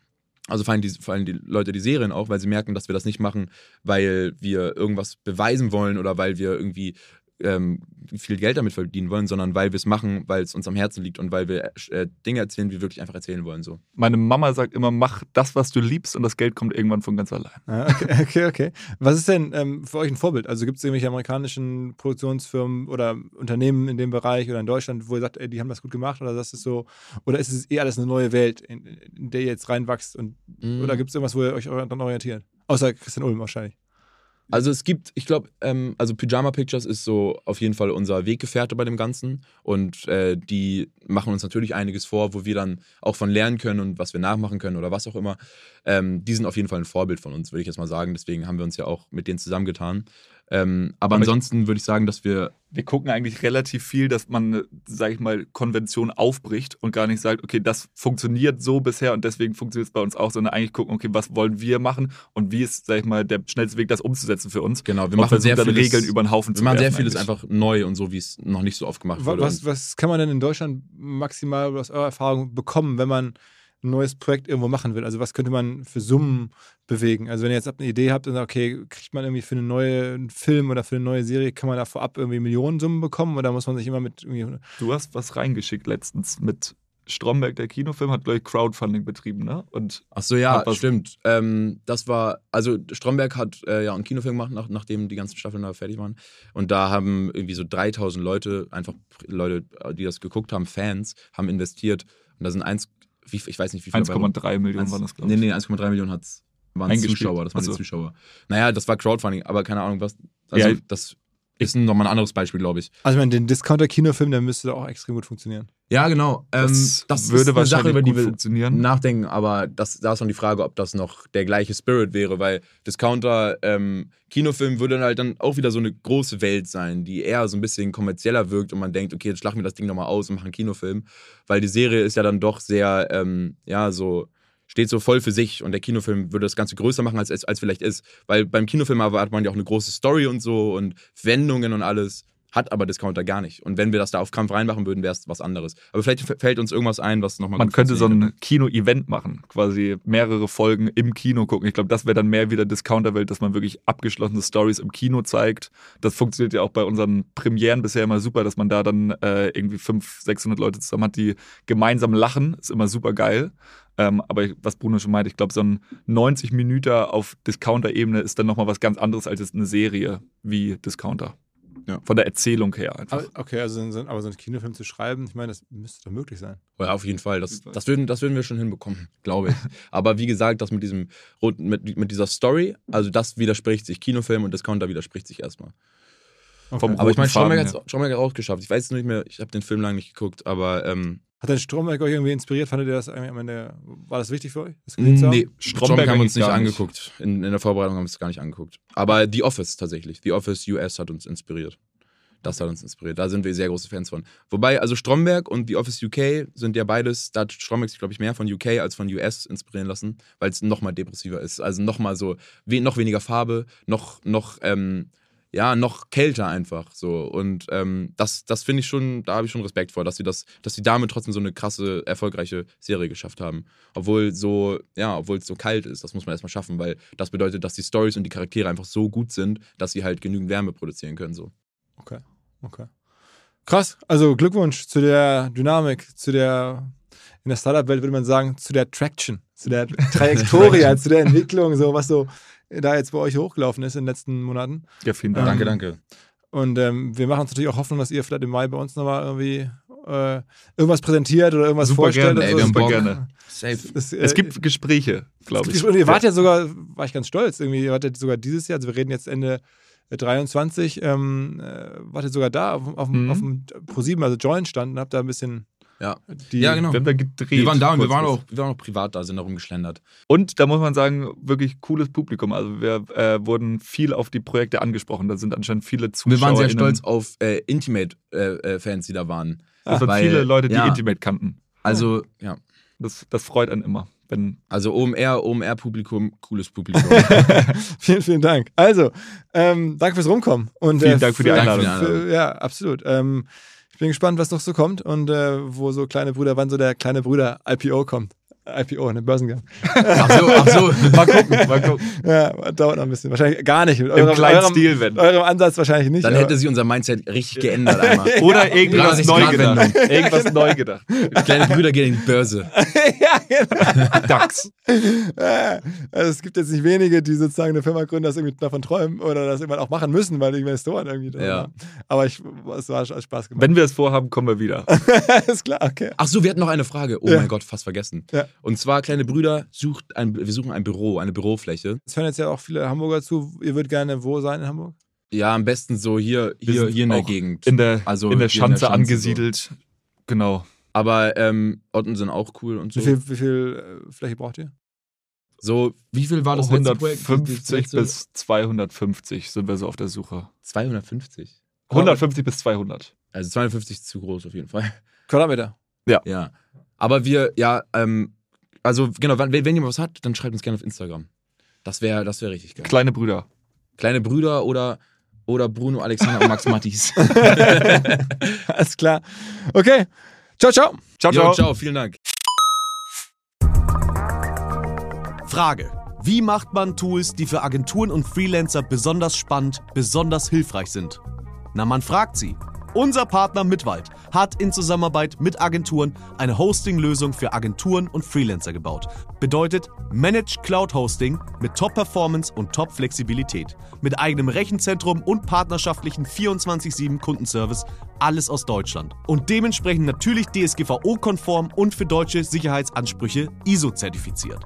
also feiern die, vor allem die Leute die Serien auch, weil sie merken, dass wir das nicht machen, weil wir irgendwas beweisen wollen oder weil wir irgendwie ähm, viel Geld damit verdienen wollen, sondern weil wir es machen, weil es uns am Herzen liegt und weil wir äh, Dinge erzählen, die wir wirklich einfach erzählen wollen. So. Meine Mama sagt immer, mach das, was du liebst und das Geld kommt irgendwann von ganz allein. Ja, okay, okay, okay. Was ist denn ähm, für euch ein Vorbild? Also gibt es irgendwelche amerikanischen Produktionsfirmen oder Unternehmen in dem Bereich oder in Deutschland, wo ihr sagt, ey, die haben das gut gemacht oder das ist so, oder ist es eh alles eine neue Welt, in, in der ihr jetzt reinwachst und Mhm. oder gibt es irgendwas, wo ihr euch dran orientiert? Außer Christian Ulm wahrscheinlich. Also es gibt, ich glaube, ähm, also Pyjama Pictures ist so auf jeden Fall unser Weggefährte bei dem Ganzen und äh, die machen uns natürlich einiges vor, wo wir dann auch von lernen können und was wir nachmachen können oder was auch immer. Ähm, die sind auf jeden Fall ein Vorbild von uns, würde ich jetzt mal sagen. Deswegen haben wir uns ja auch mit denen zusammengetan. Ähm, aber Aber ich- ansonsten würde ich sagen, dass wir Wir gucken eigentlich relativ viel, dass man, sage ich mal, Konvention aufbricht und gar nicht sagt, okay, das funktioniert so bisher und deswegen funktioniert es bei uns auch, sondern eigentlich gucken, okay, was wollen wir machen und wie ist, sag ich mal, der schnellste Weg, das umzusetzen für uns. genau, wir Und machen sehr dann vieles, Regeln über den Haufen wir zu machen sehr vieles eigentlich. einfach neu und so, wie es noch nicht so oft gemacht Wa- wurde. Was, was kann man denn in Deutschland maximal aus eurer Erfahrung bekommen, wenn man ein neues Projekt irgendwo machen will? Also was könnte man für Summen bewegen? Also wenn ihr jetzt eine Idee habt und sagt, okay, kriegt man irgendwie für einen neuen Film oder für eine neue Serie, kann man da vorab irgendwie Millionensummen bekommen oder muss man sich immer mit irgendwie Du hast was reingeschickt letztens mit Stromberg, der Kinofilm, hat, glaube ich, Crowdfunding betrieben, ne? Und Ach so, ja, stimmt. Ähm, das war, also Stromberg hat äh, ja einen Kinofilm gemacht, nach, nachdem die ganzen Staffeln da fertig waren. Und da haben irgendwie so 3000 Leute, einfach Leute, die das geguckt haben, Fans, haben investiert. Und da sind eins, wie, ich weiß nicht, wie viel. dabei 1,3 Millionen Eins- waren das, glaube Nee, ich. nee, 1,3 Millionen hat's, waren. Zuschauer, das waren Ach so. die Zuschauer. Naja, das war Crowdfunding, aber keine Ahnung, was. Also, Ja, das ist nochmal ein anderes Beispiel, glaube ich. Also ich meine, den Discounter-Kinofilm, der müsste auch extrem gut funktionieren. Ja, genau. Ähm, Das, das würde wahrscheinlich Sache, über die funktionieren. nachdenken, aber das, da ist noch die Frage, ob das noch der gleiche Spirit wäre, weil Discounter ähm, Kinofilm würde dann halt dann auch wieder so eine große Welt sein, die eher so ein bisschen kommerzieller wirkt und man denkt, okay, jetzt schlagen wir das Ding nochmal aus und machen einen Kinofilm, weil die Serie ist ja dann doch sehr, ähm, ja, so steht so voll für sich und der Kinofilm würde das Ganze größer machen, als es als vielleicht ist, weil beim Kinofilm erwartet man ja auch eine große Story und so und Wendungen und alles. Hat aber Discounter gar nicht. Und wenn wir das da auf Kampf reinmachen würden, wäre es was anderes. Aber vielleicht fällt uns irgendwas ein, was nochmal Man könnte so ein Kino-Event machen, quasi mehrere Folgen im Kino gucken. Ich glaube, das wäre dann mehr wieder Discounter-Welt, dass man wirklich abgeschlossene Stories im Kino zeigt. Das funktioniert ja auch bei unseren Premieren bisher immer super, dass man da dann äh, irgendwie 500, 600 Leute zusammen hat, die gemeinsam lachen. Ist immer super geil. Ähm, aber ich- was Bruno schon meint, ich glaube, so ein 90 Minuten auf Discounter-Ebene ist dann nochmal was ganz anderes als jetzt eine Serie wie Discounter. Ja. Von der Erzählung her einfach. Aber, okay, also so, aber so einen Kinofilm zu schreiben, ich meine, das müsste doch möglich sein. Ja, auf jeden Fall. Das, das, würden, das würden wir schon hinbekommen, glaube ich. Aber wie gesagt, das mit diesem mit, mit dieser Story, also das widerspricht sich. Kinofilm und Discounter widerspricht sich erstmal. Vom Aber ich meine, Stromberg hat hat auch geschafft. Ich weiß es nicht mehr, ich habe den Film lange nicht geguckt, aber ähm, Hat der Stromberg euch irgendwie inspiriert? Fandet ihr das am Ende, war das wichtig für euch? Das nee, Stromberg haben wir uns nicht gar nicht. angeguckt. In, in der Vorbereitung haben wir es gar nicht angeguckt. Aber The Office tatsächlich. The Office US hat uns inspiriert. Das hat uns inspiriert. Da sind wir sehr große Fans von. Wobei, also Stromberg und The Office UK sind ja beides, da hat Stromberg sich, glaube ich, mehr von UK als von US inspirieren lassen, weil es nochmal depressiver ist. Also nochmal so, we noch weniger Farbe, noch, noch, ähm, ja, noch kälter einfach so. Und ähm, das, das finde ich schon, da habe ich schon Respekt vor, dass sie das, dass sie damit trotzdem so eine krasse, erfolgreiche Serie geschafft haben. Obwohl so, ja, obwohl es so kalt ist, das muss man erstmal schaffen, weil das bedeutet, dass die Stories und die Charaktere einfach so gut sind, dass sie halt genügend Wärme produzieren können. So. Okay, okay. Krass, also Glückwunsch zu der Dynamik, zu der, in der Startup-Welt würde man sagen, zu der Traction, zu der Trajektorie, zu der Entwicklung, so was so da jetzt bei euch hochgelaufen ist in den letzten Monaten. Ja, vielen Ähm, Dank. Danke, danke. Und ähm, wir machen uns natürlich auch Hoffnung, dass ihr vielleicht im Mai bei uns nochmal irgendwie äh, irgendwas präsentiert oder irgendwas Super vorstellt. gerne, ey, so. super gerne. Safe. Das, äh, Es gibt Gespräche, glaube ich. Und ihr wart ja sogar, war ich ganz stolz, irgendwie, ihr wart ja sogar dieses Jahr, also wir reden jetzt Ende äh, 23, ähm, äh, wart ihr sogar da auf, auf, Mhm. auf dem Pro7, also Join stand und habt da ein bisschen Ja. die. Ja, genau. Wir haben da gedreht. Wir waren da und wir waren, auch, wir waren auch privat da, sind da rumgeschlendert. Und da muss man sagen, wirklich cooles Publikum. Also wir äh, wurden viel auf die Projekte angesprochen. Da sind anscheinend viele Zuschauer. Wir waren sehr stolz auf äh, Intimate-Fans, die da waren. Das waren weil- viele Leute, die ja. Intimate kannten. Also, ja. Das, das freut einen immer. Wenn, Also OMR, OMR-Publikum, cooles Publikum. vielen, vielen Dank. Also, ähm, danke fürs Rumkommen. Und, Vielen äh, Dank für die Einladung. Für, ja, absolut. Ähm, bin gespannt, was noch so kommt und äh, wo so kleine Brüder, wann so der kleine Bruder IPO kommt. IPO, eine Börsengang. ach so, ach so. mal gucken, mal gucken. Ja, dauert noch ein bisschen. Wahrscheinlich gar nicht. Mit Im kleinen eurem, Stil, wenn. Eurem Ansatz wahrscheinlich nicht. Dann hätte sich unser Mindset richtig geändert einmal. Oder irgendwas 360 neu gedacht. Irgendwas neu gedacht. Kleine Brüder gehen in die Börse. ja, genau. DAX. Ja, Also es gibt jetzt nicht wenige, die sozusagen eine Firma gründen, das irgendwie davon träumen oder das irgendwann auch machen müssen, weil die Investoren irgendwie da Ja. Aber ich, es war hat Spaß gemacht. Wenn wir es vorhaben, kommen wir wieder. ist klar, okay. Ach so, wir hatten noch eine Frage. Oh Ja. mein Gott, fast vergessen. Ja. Und zwar, kleine Brüder, sucht ein, wir suchen ein Büro, eine Bürofläche. Es hören jetzt ja auch viele Hamburger zu. Ihr würdet gerne wo sein in Hamburg? Ja, am besten so hier, hier, hier in der Gegend. In der, Also in der hier in der Schanze Schanze angesiedelt. Genau. Aber ähm, Otten sind auch cool und so. Wie viel, wie viel äh, Fläche braucht ihr? So, wie viel war das letzte Projekt? 150 Das letzte- bis 250 sind wir so auf der Suche. 250. 150 bis 200. Also 250 ist zu groß auf jeden Fall. Quadratmeter. Ja. Aber wir, ja, ähm, also genau, wenn, wenn jemand was hat, dann schreibt uns gerne auf Instagram. Das wäre das wär richtig geil. Kleine Brüder. Kleine Brüder oder, oder Bruno, Alexander und Max Mattis. Alles klar. Okay. Ciao, ciao. Ciao, Jo, ciao. ciao, vielen Dank. Frage. Wie macht man Tools, die für Agenturen und Freelancer besonders spannend, besonders hilfreich sind? Na, man fragt sie. Unser Partner Mitwald hat in Zusammenarbeit mit Agenturen eine Hosting-Lösung für Agenturen und Freelancer gebaut. Bedeutet Managed Cloud Hosting mit Top-Performance und Top-Flexibilität. Mit eigenem Rechenzentrum und partnerschaftlichen 24-7 Kundenservice. Alles aus Deutschland. Und dementsprechend natürlich DSGVO-konform und für deutsche Sicherheitsansprüche ISO-zertifiziert.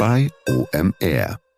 bei OMR.